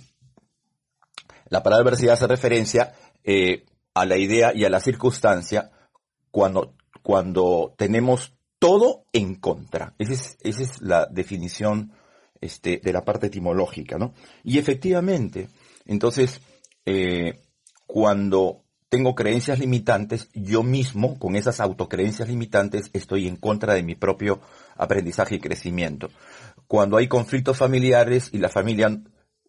[SPEAKER 4] la palabra adversidad hace referencia eh, a la idea y a la circunstancia cuando, cuando tenemos todo en contra. Esa es, esa es la definición este, de la parte etimológica, ¿no? Y efectivamente, entonces, eh, cuando tengo creencias limitantes, yo mismo, con esas autocreencias limitantes, estoy en contra de mi propio aprendizaje y crecimiento. Cuando hay conflictos familiares y la familia,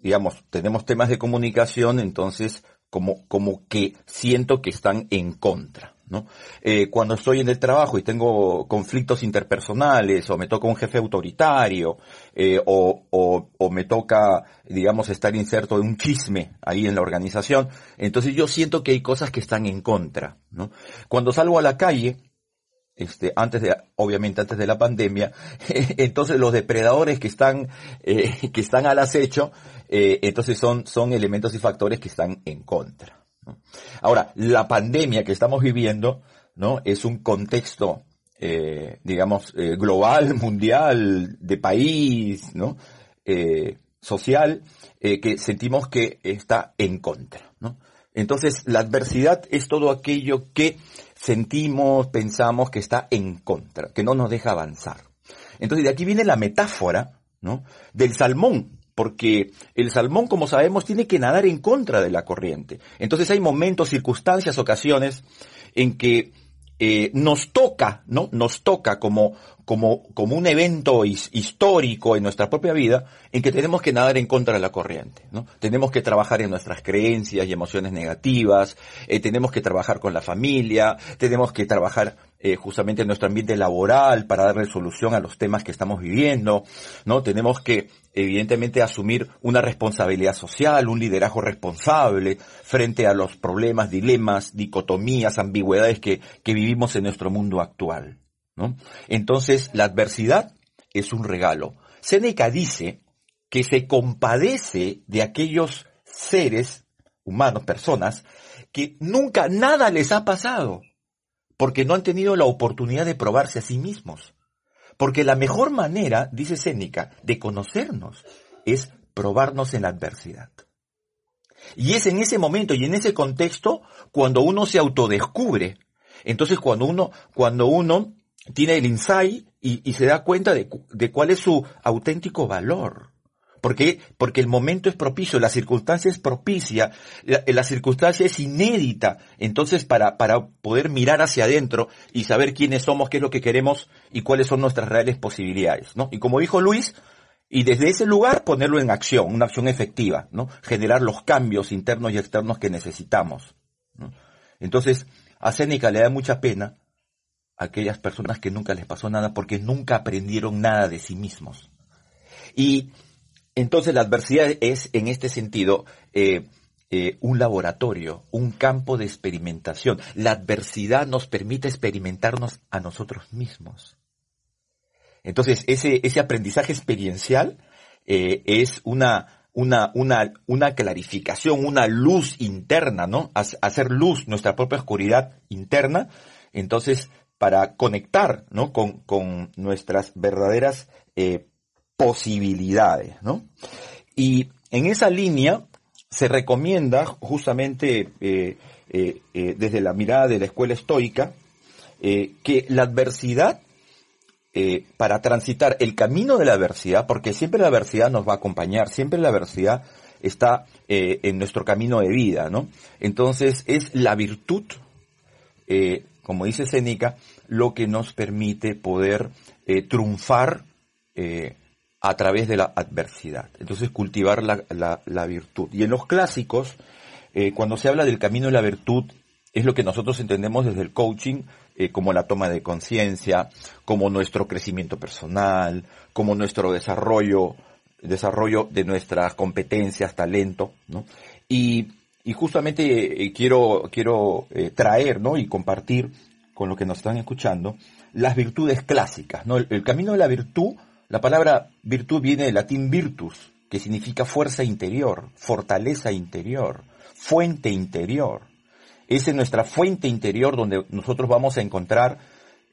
[SPEAKER 4] digamos, tenemos temas de comunicación, entonces como, como que siento que están en contra. ¿no? Eh, cuando estoy en el trabajo y tengo conflictos interpersonales o me toca un jefe autoritario eh, o, o, me toca, digamos, estar inserto en un chisme ahí en la organización, entonces yo siento que hay cosas que están en contra. ¿no? Cuando salgo a la calle, este, antes de, obviamente antes de la pandemia, [LAUGHS] entonces los depredadores que están, eh, que están al acecho, eh, entonces son, son elementos y factores que están en contra. Ahora, la pandemia que estamos viviendo, ¿no? Es un contexto, eh, digamos, eh, global, [LAUGHS] mundial, de país, ¿no? Social, que sentimos que está en contra, ¿no? Entonces, la adversidad es todo aquello que sentimos, pensamos que está en contra, que no nos deja avanzar. Entonces, de aquí viene la metáfora, ¿no? Del salmón, porque el salmón, como sabemos, tiene que nadar en contra de la corriente. Entonces hay momentos, circunstancias, ocasiones en que eh, nos toca, ¿no? Nos toca como, como, como un evento his, histórico en nuestra propia vida en que tenemos que nadar en contra de la corriente, ¿no? Tenemos que trabajar en nuestras creencias y emociones negativas, eh, tenemos que trabajar con la familia, tenemos que trabajar eh, justamente en nuestro ambiente laboral para darle solución a los temas que estamos viviendo, ¿no? Tenemos que, evidentemente, asumir una responsabilidad social, un liderazgo responsable frente a los problemas, dilemas, dicotomías, ambigüedades que, que vivimos en nuestro mundo actual, ¿no? Entonces, la adversidad es un regalo. Seneca dice que se compadece de aquellos seres humanos, personas, que nunca nada les ha pasado porque no han tenido la oportunidad de probarse a sí mismos. Porque la mejor manera, dice Séneca, de conocernos es probarnos en la adversidad. Y es en ese momento y en ese contexto cuando uno se autodescubre. Entonces cuando uno, cuando uno tiene el insight y, y se da cuenta de, de cuál es su auténtico valor. Porque, porque el momento es propicio, la circunstancia es propicia, la, circunstancia es inédita. Entonces, para, para poder mirar hacia adentro y saber quiénes somos, qué es lo que queremos y cuáles son nuestras reales posibilidades, ¿no? Y como dijo Luis, y desde ese lugar ponerlo en acción, una acción efectiva, ¿no? Generar los cambios internos y externos que necesitamos. Entonces, a Séneca le da mucha pena a aquellas personas que nunca les pasó nada porque nunca aprendieron nada de sí mismos. Y entonces la adversidad es, en este sentido, eh, eh, un laboratorio, un campo de experimentación. La adversidad nos permite experimentarnos a nosotros mismos. Entonces, ese, ese aprendizaje experiencial eh, es una, una, una, una clarificación, una luz interna, ¿no? Hacer luz nuestra propia oscuridad interna. Entonces, para conectar, ¿no? Con, con nuestras verdaderas eh, posibilidades, ¿no? Y en esa línea se recomienda justamente eh, eh, eh, desde la mirada de la escuela estoica que la adversidad para transitar el camino de la adversidad, porque siempre la adversidad nos va a acompañar, siempre la adversidad está en nuestro camino de vida, ¿no? Entonces es la virtud, como dice Séneca, lo que nos permite poder triunfar a través de la adversidad. Entonces cultivar la, virtud. Y en los clásicos, eh, cuando se habla del camino de la virtud, es lo que nosotros entendemos desde el coaching eh, como la toma de conciencia, como nuestro crecimiento personal, como nuestro desarrollo, desarrollo de nuestras competencias, talento, ¿no? Y, justamente eh, quiero, quiero traer, ¿no? Y compartir con lo que nos están escuchando las virtudes clásicas, ¿no? el camino de la virtud la palabra virtud viene del latín virtus, que significa fuerza interior, fortaleza interior, fuente interior. Es en nuestra fuente interior donde nosotros vamos a encontrar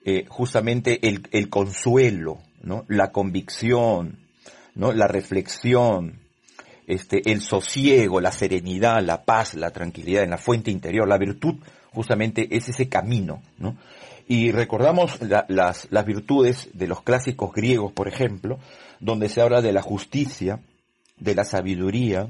[SPEAKER 4] eh, justamente el, consuelo, la convicción, la reflexión, este, el sosiego, la serenidad, la paz, la tranquilidad en la fuente interior. La virtud justamente es ese camino, ¿no? Y recordamos las, las virtudes de los clásicos griegos, por ejemplo, donde se habla de la justicia, de la sabiduría,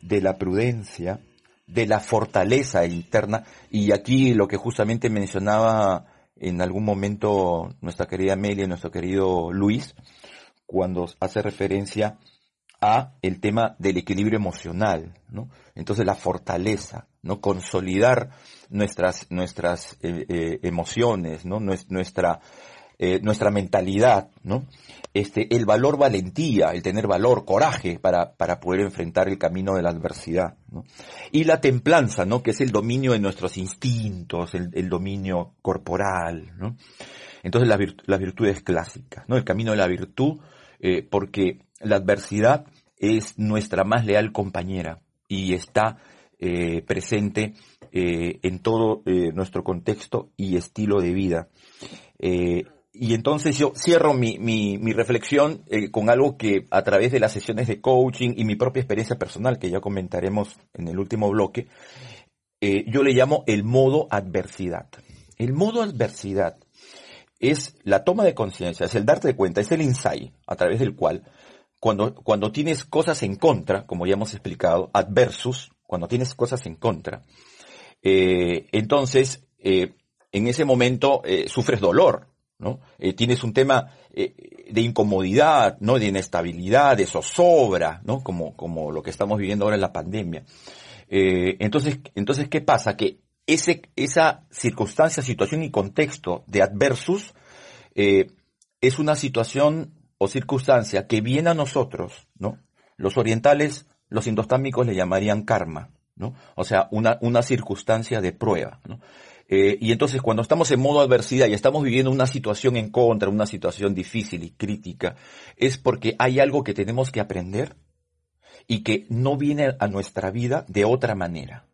[SPEAKER 4] de la prudencia, de la fortaleza interna, y aquí lo que justamente mencionaba en algún momento nuestra querida Amelia y nuestro querido Luis, cuando hace referencia a el tema del equilibrio emocional, ¿no? Entonces la fortaleza, ¿no? Consolidar nuestras, nuestras eh, eh, emociones, ¿no? Nuestra, eh, nuestra mentalidad, ¿no? Este, el valor valentía, el tener valor, coraje para, para poder enfrentar el camino de la adversidad, ¿no? Y la templanza, ¿no? Que es el dominio de nuestros instintos, el, dominio corporal, ¿no? Entonces las, las virtudes clásicas, ¿no? El camino de la virtud, porque la adversidad es nuestra más leal compañera y está eh, presente eh, en todo eh, nuestro contexto y estilo de vida. y entonces yo cierro mi, mi, mi reflexión con algo que a través de las sesiones de coaching y mi propia experiencia personal, que ya comentaremos en el último bloque, yo le llamo el modo adversidad. El modo adversidad es la toma de conciencia, es el darte cuenta, es el insight a través del cual cuando, cuando tienes cosas en contra, como ya hemos explicado, adversus, cuando tienes cosas en contra, eh, entonces eh, en ese momento eh, sufres dolor, ¿no? tienes un tema de incomodidad, ¿no? De inestabilidad, de zozobra, ¿no? Como, como lo que estamos viviendo ahora en la pandemia. entonces, entonces, ¿qué pasa? Que ese, esa circunstancia, situación y contexto de adversus es una situación o circunstancia que viene a nosotros, ¿no? Los orientales los indostámicos le llamarían karma, ¿no? O sea, una, una circunstancia de prueba. Eh, y entonces cuando estamos en modo adversidad y estamos viviendo una situación en contra, una situación difícil y crítica, es porque hay algo que tenemos que aprender y que no viene a nuestra vida de otra manera.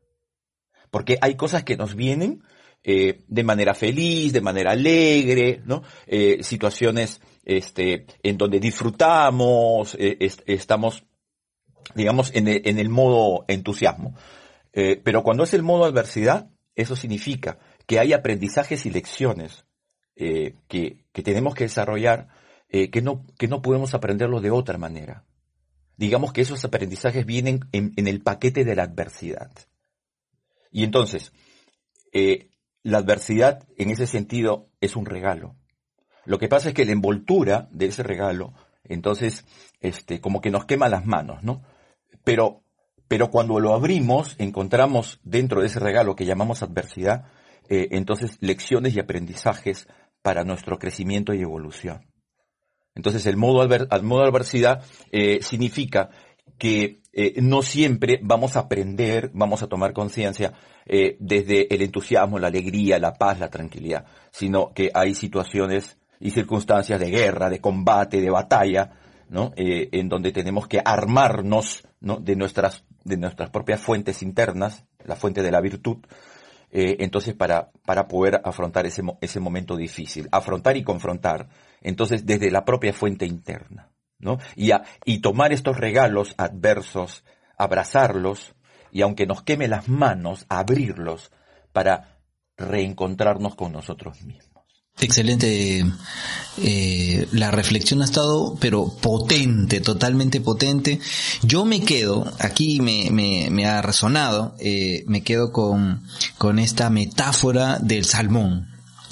[SPEAKER 4] Porque hay cosas que nos vienen eh, de manera feliz, de manera alegre, ¿no? Eh, situaciones este, en donde disfrutamos, estamos digamos, en el, modo entusiasmo. Eh, pero cuando es el modo adversidad, eso significa que hay aprendizajes y lecciones eh, que, tenemos que desarrollar eh, que, no, que no podemos aprenderlo de otra manera. digamos que esos aprendizajes vienen en, el paquete de la adversidad. Y entonces, la adversidad en ese sentido es un regalo. Lo que pasa es que la envoltura de ese regalo, entonces, este, como que nos quema las manos, ¿no? Pero, pero cuando lo abrimos, encontramos dentro de ese regalo que llamamos adversidad, eh, entonces lecciones y aprendizajes para nuestro crecimiento y evolución. Entonces el modo, adversidad eh, significa que eh, no siempre vamos a aprender, vamos a tomar conciencia desde el entusiasmo, la alegría, la paz, la tranquilidad, sino que hay situaciones y circunstancias de guerra, de combate, de batalla, ¿no? en donde tenemos que armarnos ¿no? de nuestras de nuestras propias fuentes internas, la fuente de la virtud, entonces para, para poder afrontar ese, ese momento difícil, afrontar y confrontar entonces desde la propia fuente interna, ¿no? Y, y tomar estos regalos adversos, abrazarlos, y aunque nos queme las manos, abrirlos para reencontrarnos con nosotros mismos.
[SPEAKER 2] Excelente. Eh, la reflexión ha estado, pero potente, totalmente potente. Yo me quedo, aquí me, me, me ha resonado, eh, me quedo con, con esta metáfora del salmón.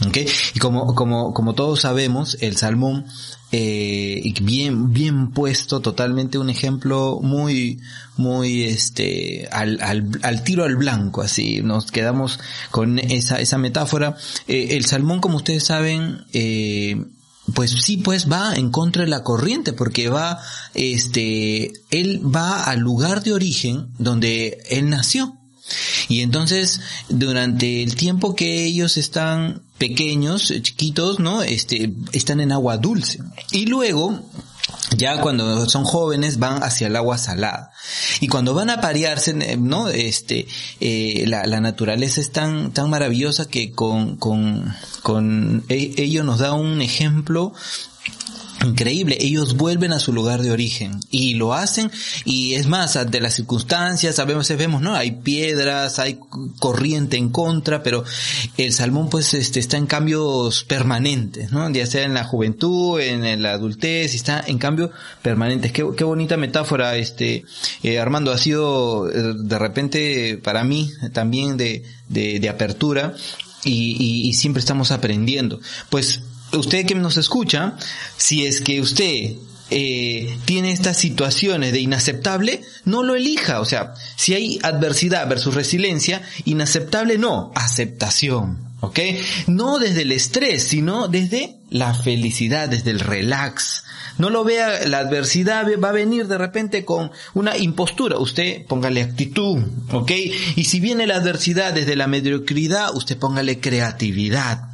[SPEAKER 2] ¿Okay? Y como, como, como todos sabemos, el salmón, eh, bien, bien puesto, totalmente un ejemplo muy, muy, este, al, al, al tiro al blanco, así, nos quedamos con esa, esa metáfora. Eh, el salmón, como ustedes saben, eh, pues sí, pues va en contra de la corriente, porque va, este, él va al lugar de origen donde él nació. Y entonces, durante el tiempo que ellos están pequeños, eh, chiquitos, ¿no? Este, están en agua dulce. Y luego, ya cuando son jóvenes van hacia el agua salada y cuando van a parearse eh, no este eh, la, la, naturaleza es tan tan maravillosa que con con con e, ello nos da un ejemplo increíble, ellos vuelven a su lugar de origen y lo hacen y es más, de las circunstancias, veces vemos, ¿no? Hay piedras, hay corriente en contra, pero el salmón pues este está en cambios permanentes, ¿no? Ya sea en la juventud, en la adultez, está en cambio permanentes. Qué, qué bonita metáfora, este, eh, Armando, ha sido eh, de repente para mí también de, de, de apertura y, y, y siempre estamos aprendiendo. Pues usted que nos escucha, si es que usted eh, tiene estas situaciones de inaceptable, no lo elija. O sea, si hay adversidad versus resiliencia, inaceptable no, aceptación. ¿Ok? No desde el estrés, sino desde la felicidad, desde el relax. No lo vea, la adversidad va a venir de repente con una impostura. Usted póngale actitud, ¿ok? Y si viene la adversidad desde la mediocridad, usted póngale creatividad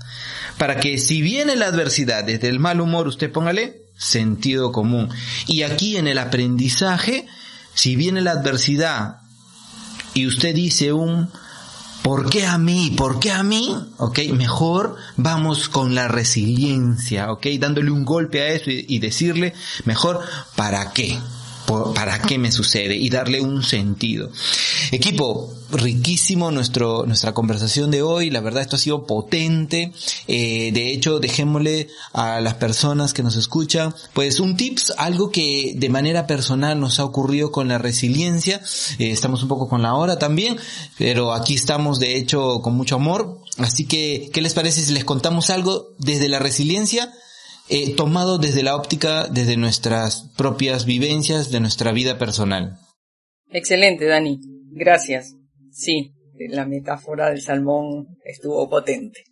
[SPEAKER 2] para que si viene la adversidad desde el mal humor, usted póngale sentido común. Y aquí en el aprendizaje, si viene la adversidad y usted dice un ¿Por qué a mí? ¿Por qué a mí? Ok, mejor vamos con la resiliencia, ok, dándole un golpe a eso y, y decirle, mejor, ¿para qué? ¿Para qué me sucede? Y darle un sentido. Equipo, riquísimo nuestro, nuestra conversación de hoy. La verdad, esto ha sido potente. Eh, de hecho, dejémosle a las personas que nos escuchan, pues un tips, algo que de manera personal nos ha ocurrido con la resiliencia. Eh, estamos un poco con la hora también, pero aquí estamos de hecho con mucho amor. Así que, ¿qué les parece si les contamos algo desde la resiliencia? Eh, tomado desde la óptica, desde nuestras propias vivencias, de nuestra vida personal.
[SPEAKER 3] Excelente, Dani. Gracias. Sí, la metáfora del salmón estuvo potente.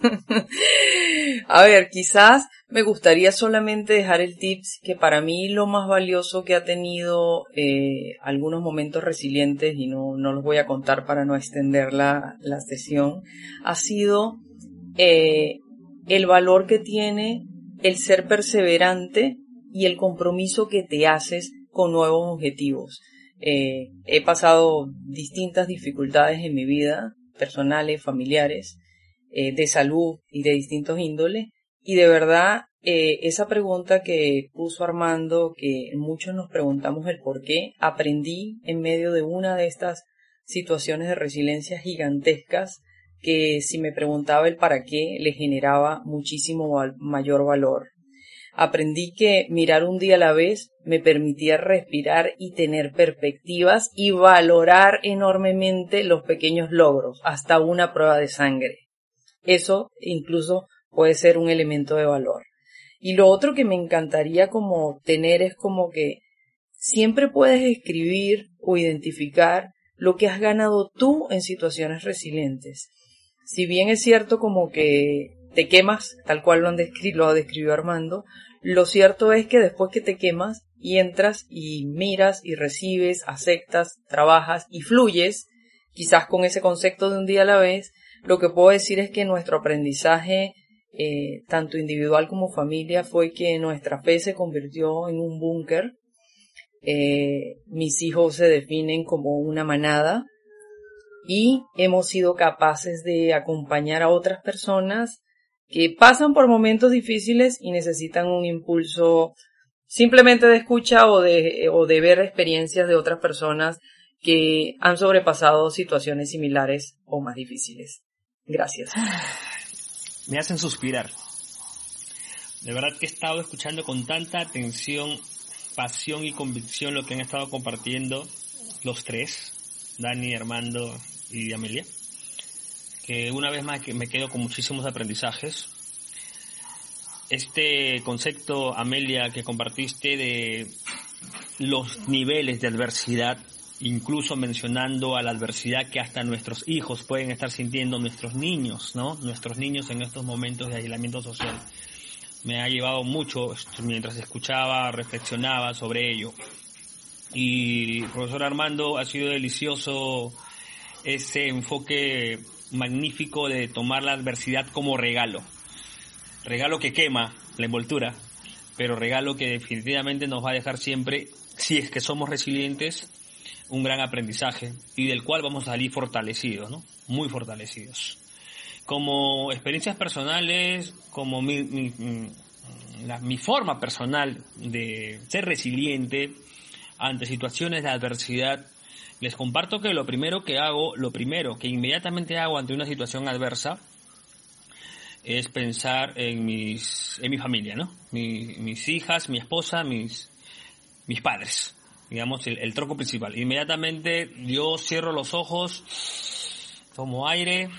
[SPEAKER 3] [LAUGHS] A ver, quizás me gustaría solamente dejar el tips que para mí lo más valioso que ha tenido eh, algunos momentos resilientes, y no, no los voy a contar para no extender la, la sesión, ha sido eh, el valor que tiene el ser perseverante y el compromiso que te haces con nuevos objetivos. Eh, he pasado distintas dificultades en mi vida, personales, familiares, eh, de salud y de distintos índoles, y de verdad eh, esa pregunta que puso Armando, que muchos nos preguntamos el por qué, aprendí en medio de una de estas situaciones de resiliencia gigantescas que si me preguntaba el para qué le generaba muchísimo mayor valor. aprendí que mirar un día a la vez me permitía respirar y tener perspectivas y valorar enormemente los pequeños logros, hasta una prueba de sangre. Eso incluso puede ser un elemento de valor. Y lo otro que me encantaría como tener es como que siempre puedes escribir o identificar lo que has ganado tú en situaciones resilientes. Si bien es cierto como que te quemas, tal cual lo, han lo describió Armando, lo cierto es que después que te quemas y entras y miras y recibes, aceptas, trabajas y fluyes, quizás con ese concepto de un día a la vez, lo que puedo decir es que nuestro aprendizaje, eh, tanto individual como familia, fue que nuestra fe se convirtió en un búnker. Eh, mis hijos se definen como una manada y hemos sido capaces de acompañar a otras personas que pasan por momentos difíciles y necesitan un impulso simplemente de escucha o de, o de ver experiencias de otras personas que han sobrepasado situaciones similares o más difíciles. Gracias. [SIGHS]
[SPEAKER 5] Me hacen suspirar. De verdad que he estado escuchando con tanta atención, pasión y convicción lo que han estado compartiendo los tres, Dani, Armando y Amelia, que una vez más me quedo con muchísimos aprendizajes. Este concepto, Amelia, que compartiste de los niveles de adversidad incluso mencionando a la adversidad que hasta nuestros hijos pueden estar sintiendo, nuestros niños, ¿no? Nuestros niños en estos momentos de aislamiento social. Me ha llevado mucho mientras escuchaba, reflexionaba sobre ello. Y profesor Armando, ha sido delicioso ese enfoque magnífico de tomar la adversidad como regalo. Regalo que quema la envoltura, pero regalo que definitivamente nos va a dejar siempre, si es que somos resilientes, un gran aprendizaje y del cual vamos a salir fortalecidos, ¿no? Muy fortalecidos. Como experiencias personales, como mi, mi, forma personal de ser resiliente ante situaciones de adversidad, les comparto que lo primero que hago, lo primero que inmediatamente hago ante una situación adversa, es pensar en mis, en mi familia, ¿no? mis hijas, mi esposa, mis, mis padres digamos, el, el troco principal. Inmediatamente yo cierro los ojos, tomo aire,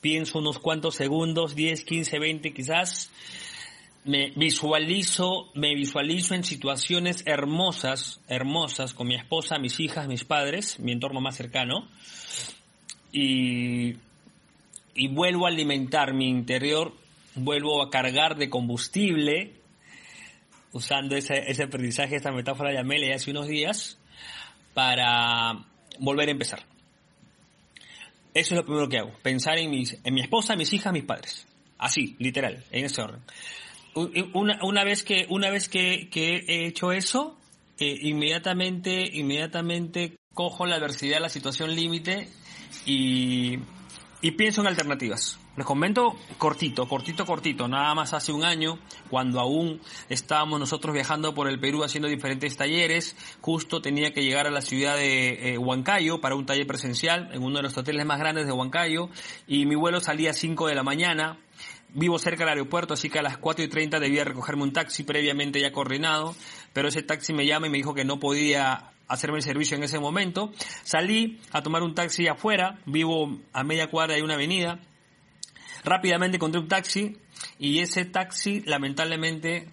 [SPEAKER 5] pienso unos cuantos segundos, 10, 15, 20 quizás, me visualizo, me visualizo en situaciones hermosas, hermosas con mi esposa, mis hijas, mis padres, mi entorno más cercano, y, y vuelvo a alimentar mi interior, vuelvo a cargar de combustible usando ese, ese aprendizaje, esta metáfora de Amelia hace unos días, para volver a empezar. Eso es lo primero que hago, pensar en, mis, en mi esposa, mis hijas, mis padres. Así, literal, en ese orden. Una, una vez que, una vez que, que he hecho eso, eh, inmediatamente, inmediatamente cojo la adversidad, la situación límite y, y pienso en alternativas. Les comento cortito, cortito, cortito. Nada más hace un año, cuando aún estábamos nosotros viajando por el Perú haciendo diferentes talleres, justo tenía que llegar a la ciudad de eh, Huancayo para un taller presencial en uno de los hoteles más grandes de Huancayo y mi vuelo salía a 5 de la mañana. Vivo cerca del aeropuerto, así que a las 4 y 30 debía recogerme un taxi previamente ya coordinado, pero ese taxi me llama y me dijo que no podía hacerme el servicio en ese momento. Salí a tomar un taxi afuera, vivo a media cuadra de una avenida, Rápidamente encontré un taxi y ese taxi lamentablemente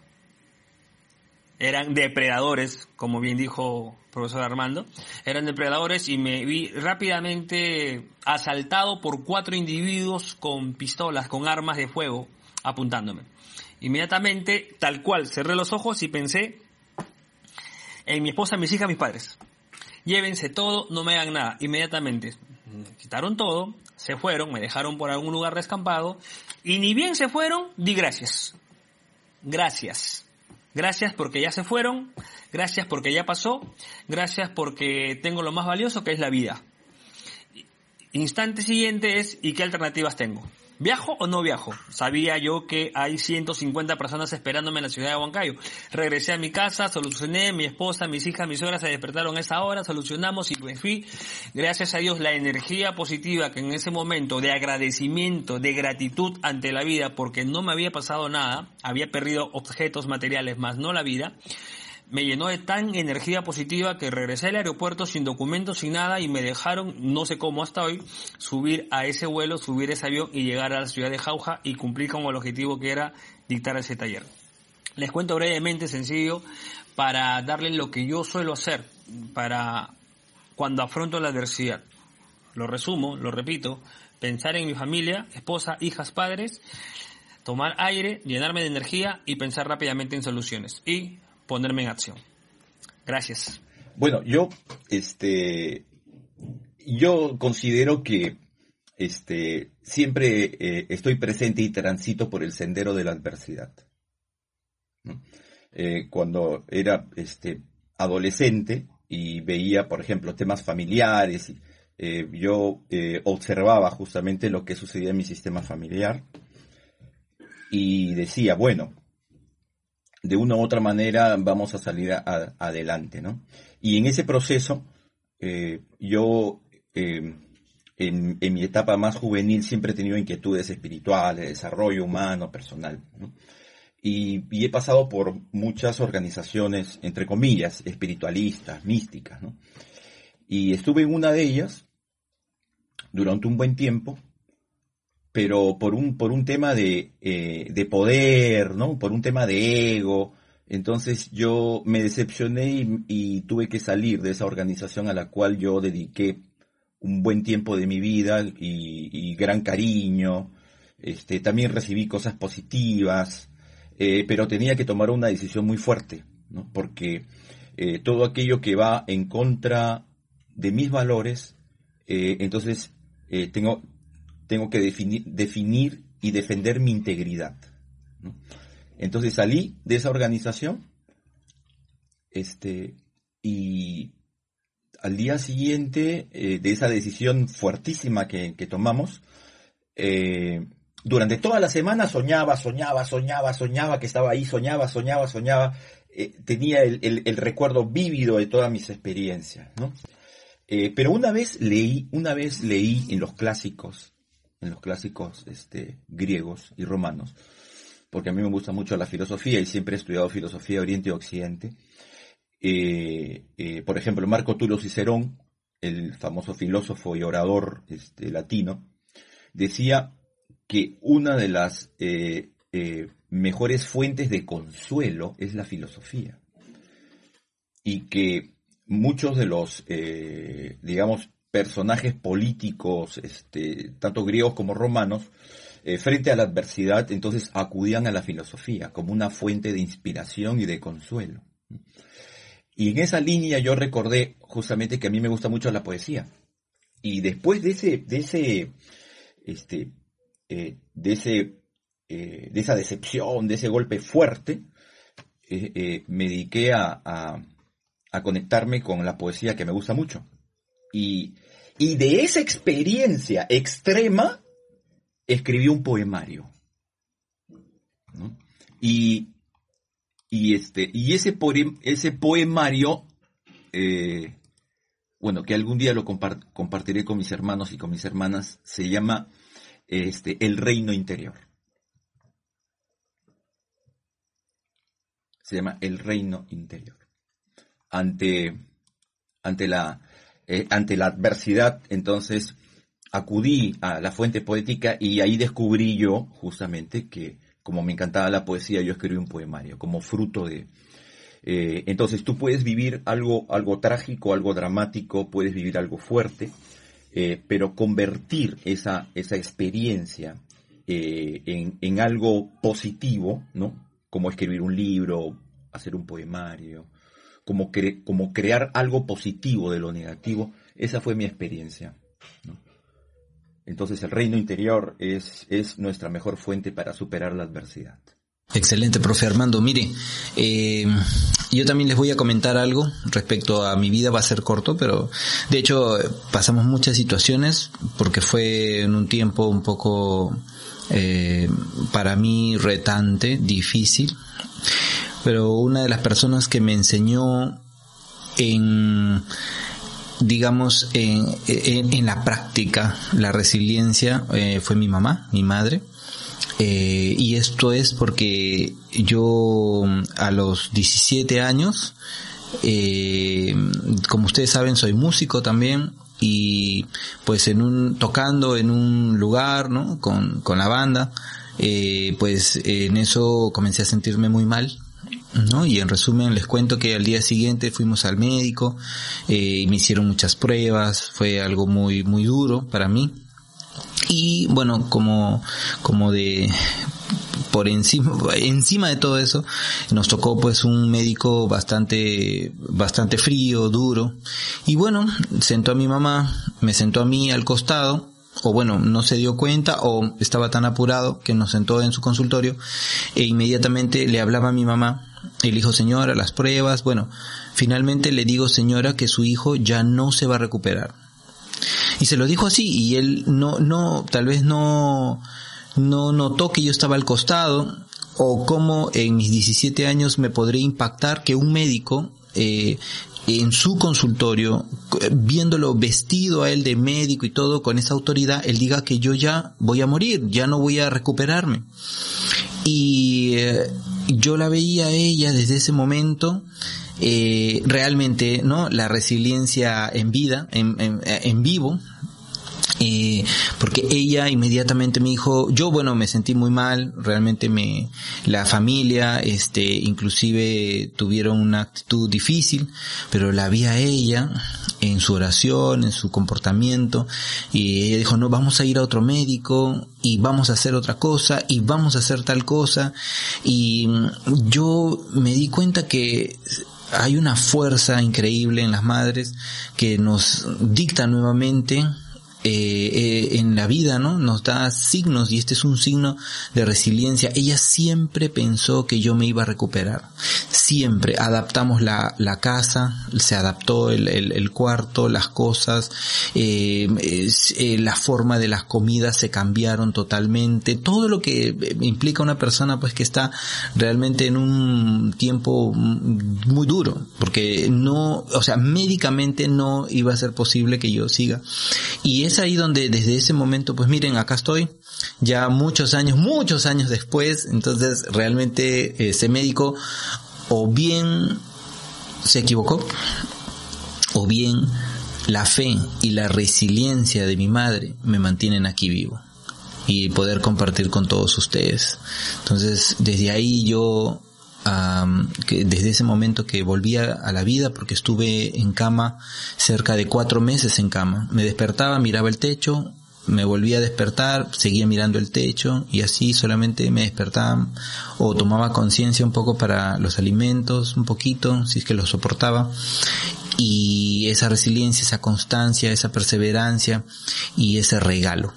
[SPEAKER 5] eran depredadores, como bien dijo profesor Armando, eran depredadores y me vi rápidamente asaltado por cuatro individuos con pistolas, con armas de fuego apuntándome. Inmediatamente, tal cual, cerré los ojos y pensé en mi esposa, mis hijas, mis padres. Llévense todo, no me hagan nada. Inmediatamente quitaron todo, se fueron, me dejaron por algún lugar descampado y ni bien se fueron, di gracias. Gracias. Gracias porque ya se fueron, gracias porque ya pasó, gracias porque tengo lo más valioso que es la vida. Instante siguiente es ¿y qué alternativas tengo? ¿Viajo o no viajo? Sabía yo que hay 150 personas esperándome en la ciudad de Huancayo. Regresé a mi casa, solucioné, mi esposa, mis hijas, mis suegras se despertaron a esa hora, solucionamos y me fui. Gracias a Dios la energía positiva que en ese momento de agradecimiento, de gratitud ante la vida, porque no me había pasado nada, había perdido objetos materiales más no la vida, me llenó de tan energía positiva que regresé al aeropuerto sin documentos, sin nada y me dejaron, no sé cómo hasta hoy, subir a ese vuelo, subir ese avión y llegar a la ciudad de Jauja y cumplir con el objetivo que era dictar ese taller. Les cuento brevemente, sencillo, para darles lo que yo suelo hacer para cuando afronto la adversidad. Lo resumo, lo repito, pensar en mi familia, esposa, hijas, padres, tomar aire, llenarme de energía y pensar rápidamente en soluciones. Y ponerme en acción. Gracias.
[SPEAKER 4] Bueno, yo, este, yo considero que, este, siempre eh, estoy presente y transito por el sendero de la adversidad. Eh, cuando era, este, adolescente y veía, por ejemplo, temas familiares, eh, yo observaba justamente lo que sucedía en mi sistema familiar y decía, bueno, de una u otra manera vamos a salir adelante, ¿no? Y en ese proceso, eh, yo eh, en, mi etapa más juvenil siempre he tenido inquietudes espirituales, desarrollo humano, personal, y, he pasado por muchas organizaciones, entre comillas, espiritualistas, místicas, ¿no? Y estuve en una de ellas durante un buen tiempo, pero por un, por un tema de, eh, de poder, ¿no? Por un tema de ego. Entonces yo me decepcioné y, tuve que salir de esa organización a la cual yo dediqué un buen tiempo de mi vida y, gran cariño. Este, también recibí cosas positivas, eh, pero tenía que tomar una decisión muy fuerte, ¿no? Porque eh, todo aquello que va en contra de mis valores, entonces tengo, tengo que definir, definir y defender mi integridad. Entonces salí de esa organización este, y al día siguiente eh, de esa decisión fuertísima que, tomamos, eh, durante toda la semana soñaba, soñaba, soñaba, soñaba que estaba ahí, soñaba, soñaba, soñaba, eh, tenía el, recuerdo vívido de todas mis experiencias, pero una vez leí, una vez leí en los clásicos en los clásicos este, griegos y romanos, porque a mí me gusta mucho la filosofía y siempre he estudiado filosofía Oriente y Occidente. Eh, eh, por ejemplo, Marco Tulio Cicerón, el famoso filósofo y orador este, latino, decía que una de las eh, mejores fuentes de consuelo es la filosofía. Y que muchos de los, digamos, personajes políticos, este, tanto griegos como romanos, eh, frente a la adversidad, entonces acudían a la filosofía como una fuente de inspiración y de consuelo. Y en esa línea yo recordé justamente que a mí me gusta mucho la poesía. Y después de ese, de ese, este, eh, de ese, eh, de esa decepción, de ese golpe fuerte, me dediqué a, a conectarme con la poesía que me gusta mucho. Y y de esa experiencia extrema escribió un poemario. Y, este, y ese, ese poemario, eh, bueno, que algún día lo compartiré con mis hermanos y con mis hermanas, se llama este, El Reino Interior. Se llama El Reino Interior. Ante, ante la, eh, ante la adversidad, entonces acudí a la fuente poética y ahí descubrí yo justamente que como me encantaba la poesía, yo escribí un poemario como fruto de... Eh, entonces tú puedes vivir algo, algo trágico, algo dramático, puedes vivir algo fuerte, eh, pero convertir esa, esa experiencia en, en, algo positivo, ¿no? Como escribir un libro, hacer un poemario, como, como crear algo positivo de lo negativo. Esa fue mi experiencia. Entonces el reino interior es, es nuestra mejor fuente para superar la adversidad.
[SPEAKER 2] Excelente, profe Armando. Mire, eh, yo también les voy a comentar algo respecto a mi vida, va a ser corto, pero de hecho pasamos muchas situaciones porque fue en un tiempo un poco eh, para mí retante, difícil, pero una de las personas que me enseñó en digamos en, en, la práctica la resiliencia eh, fue mi mamá, mi madre. Eh, y esto es porque yo a los 17 años, eh, como ustedes saben, soy músico también y pues en un tocando en un lugar, ¿no? Con, con la banda, eh, pues en eso comencé a sentirme muy mal ¿no? Y en resumen les cuento que al día siguiente fuimos al médico, eh, me hicieron muchas pruebas, fue algo muy, muy duro para mí. Y bueno, como, como de, por encima, encima de todo eso, nos tocó pues un médico bastante, bastante frío, duro. Y bueno, sentó a mi mamá, me sentó a mí al costado, o bueno, no se dio cuenta o estaba tan apurado que nos sentó en su consultorio e inmediatamente le hablaba a mi mamá dijo, señora, las pruebas, bueno, finalmente le digo, señora, que su hijo ya no se va a recuperar. Y se lo dijo así y él no, no, tal vez no, no notó que yo estaba al costado o cómo en mis 17 años me podría impactar que un médico eh, en su consultorio, viéndolo vestido a él de médico y todo, con esa autoridad, él diga que yo ya voy a morir, ya no voy a recuperarme. Y eh, yo la veía a ella desde ese momento, eh, realmente, ¿no? La resiliencia en vida, en, en, en vivo, eh, porque ella inmediatamente me dijo, yo bueno, me sentí muy mal, realmente me, la familia, este, inclusive tuvieron una actitud difícil, pero la vi a ella en su oración, en su comportamiento, y ella dijo, no, vamos a ir a otro médico, y vamos a hacer otra cosa, y vamos a hacer tal cosa, y yo me di cuenta que hay una fuerza increíble en las madres que nos dicta nuevamente eh, eh, en la vida, ¿no? Nos da signos y este es un signo de resiliencia. Ella siempre pensó que yo me iba a recuperar. Siempre adaptamos la, la casa, se adaptó el, el, cuarto, las cosas, eh, eh, la forma de las comidas se cambiaron totalmente. Todo lo que implica una persona pues que está realmente en un tiempo muy duro, porque no, o sea, médicamente no iba a ser posible que yo siga. Y es ahí donde desde ese momento, pues miren, acá estoy, ya muchos años, muchos años después, entonces realmente ese médico o bien se equivocó, o bien la fe y la resiliencia de mi madre me mantienen aquí vivo y poder compartir con todos ustedes. Entonces, desde ahí yo que desde ese momento que volví a, la vida, porque estuve en cama cerca de cuatro meses en cama. Me despertaba, miraba el techo, me volvía a despertar, seguía mirando el techo y así solamente me despertaba o tomaba conciencia un poco para los alimentos, un poquito, si es que lo soportaba. Y esa resiliencia, esa constancia, esa perseverancia y ese regalo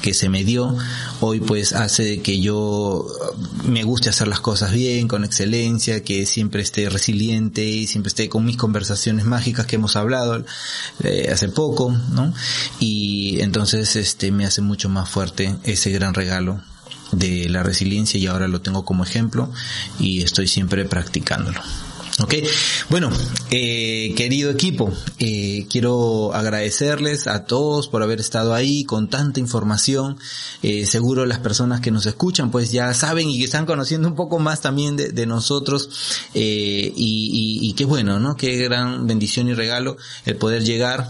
[SPEAKER 2] que se me dio hoy pues hace que yo me guste hacer las cosas bien, con excelencia, que siempre esté resiliente y siempre esté con mis conversaciones mágicas que hemos hablado eh, hace poco, ¿no? Y entonces este me hace mucho más fuerte ese gran regalo de la resiliencia y ahora lo tengo como ejemplo y estoy siempre practicándolo. Ok, bueno, eh, querido equipo, eh, quiero agradecerles a todos por haber estado ahí con tanta información. Eh, seguro las personas que nos escuchan pues ya saben y que están conociendo un poco más también de, nosotros eh, y, y, y qué bueno, ¿no? Qué gran bendición y regalo el poder llegar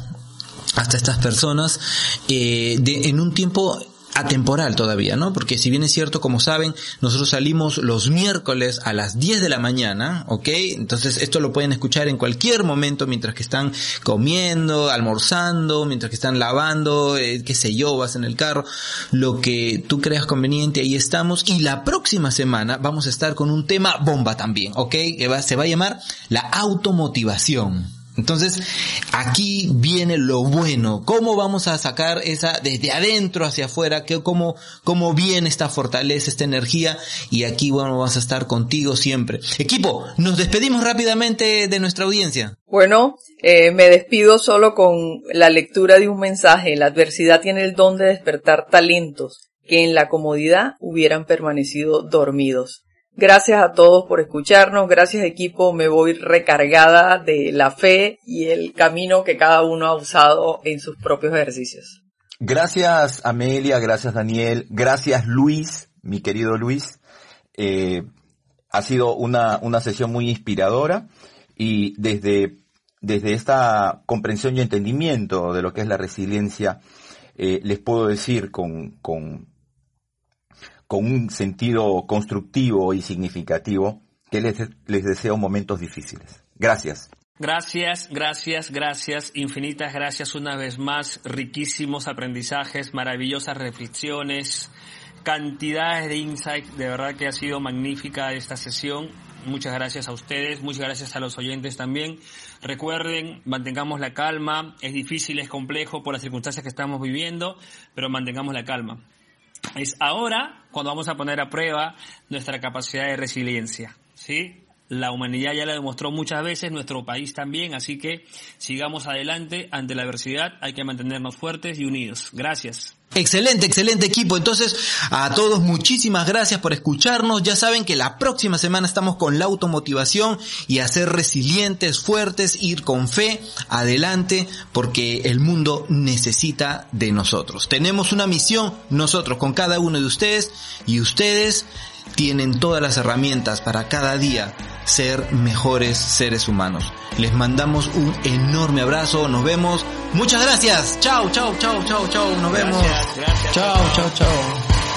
[SPEAKER 2] hasta estas personas eh, de, en un tiempo atemporal todavía, ¿no? Porque si bien es cierto, como saben, nosotros salimos los miércoles a las 10 de la mañana, ¿ok? Entonces esto lo pueden escuchar en cualquier momento mientras que están comiendo, almorzando, mientras que están lavando, eh, qué sé yo, vas en el carro, lo que tú creas conveniente, ahí estamos. Y la próxima semana vamos a estar con un tema bomba también, ¿ok? Que va, se va a llamar la automotivación. Entonces, aquí viene lo bueno. ¿Cómo vamos a sacar esa desde adentro hacia afuera? ¿Qué, cómo, ¿Cómo viene esta fortaleza, esta energía? Y aquí, bueno, vamos a estar contigo siempre. Equipo, nos despedimos rápidamente de nuestra audiencia.
[SPEAKER 3] Bueno, eh, me despido solo con la lectura de un mensaje. La adversidad tiene el don de despertar talentos que en la comodidad hubieran permanecido dormidos. Gracias a todos por escucharnos, gracias equipo, me voy recargada de la fe y el camino que cada uno ha usado en sus propios ejercicios.
[SPEAKER 4] Gracias Amelia, gracias Daniel, gracias Luis, mi querido Luis. Eh, ha sido una, una sesión muy inspiradora y desde, desde esta comprensión y entendimiento de lo que es la resiliencia, eh, les puedo decir con, con, con un sentido constructivo y significativo que les, les deseo momentos difíciles. Gracias.
[SPEAKER 5] Gracias, gracias, gracias, infinitas gracias una vez más, riquísimos aprendizajes, maravillosas reflexiones, cantidades de insights, de verdad que ha sido magnífica esta sesión. Muchas gracias a ustedes, muchas gracias a los oyentes también. Recuerden, mantengamos la calma, es difícil, es complejo por las circunstancias que estamos viviendo, pero mantengamos la calma. Es ahora cuando vamos a poner a prueba nuestra capacidad de resiliencia, ¿sí? La humanidad ya la demostró muchas veces, nuestro país también, así que sigamos adelante ante la adversidad, hay que mantenernos fuertes y unidos. Gracias.
[SPEAKER 2] Excelente, excelente equipo. Entonces, a todos muchísimas gracias por escucharnos. Ya saben que la próxima semana estamos con la automotivación y a ser resilientes, fuertes, ir con fe adelante porque el mundo necesita de nosotros. Tenemos una misión nosotros con cada uno de ustedes y ustedes tienen todas las herramientas para cada día ser mejores seres humanos. Les mandamos un enorme abrazo, nos vemos. Muchas gracias. Chao, chao, chao, chao, chao, nos vemos.
[SPEAKER 5] Gracias, gracias.
[SPEAKER 2] Chao, chao, chao.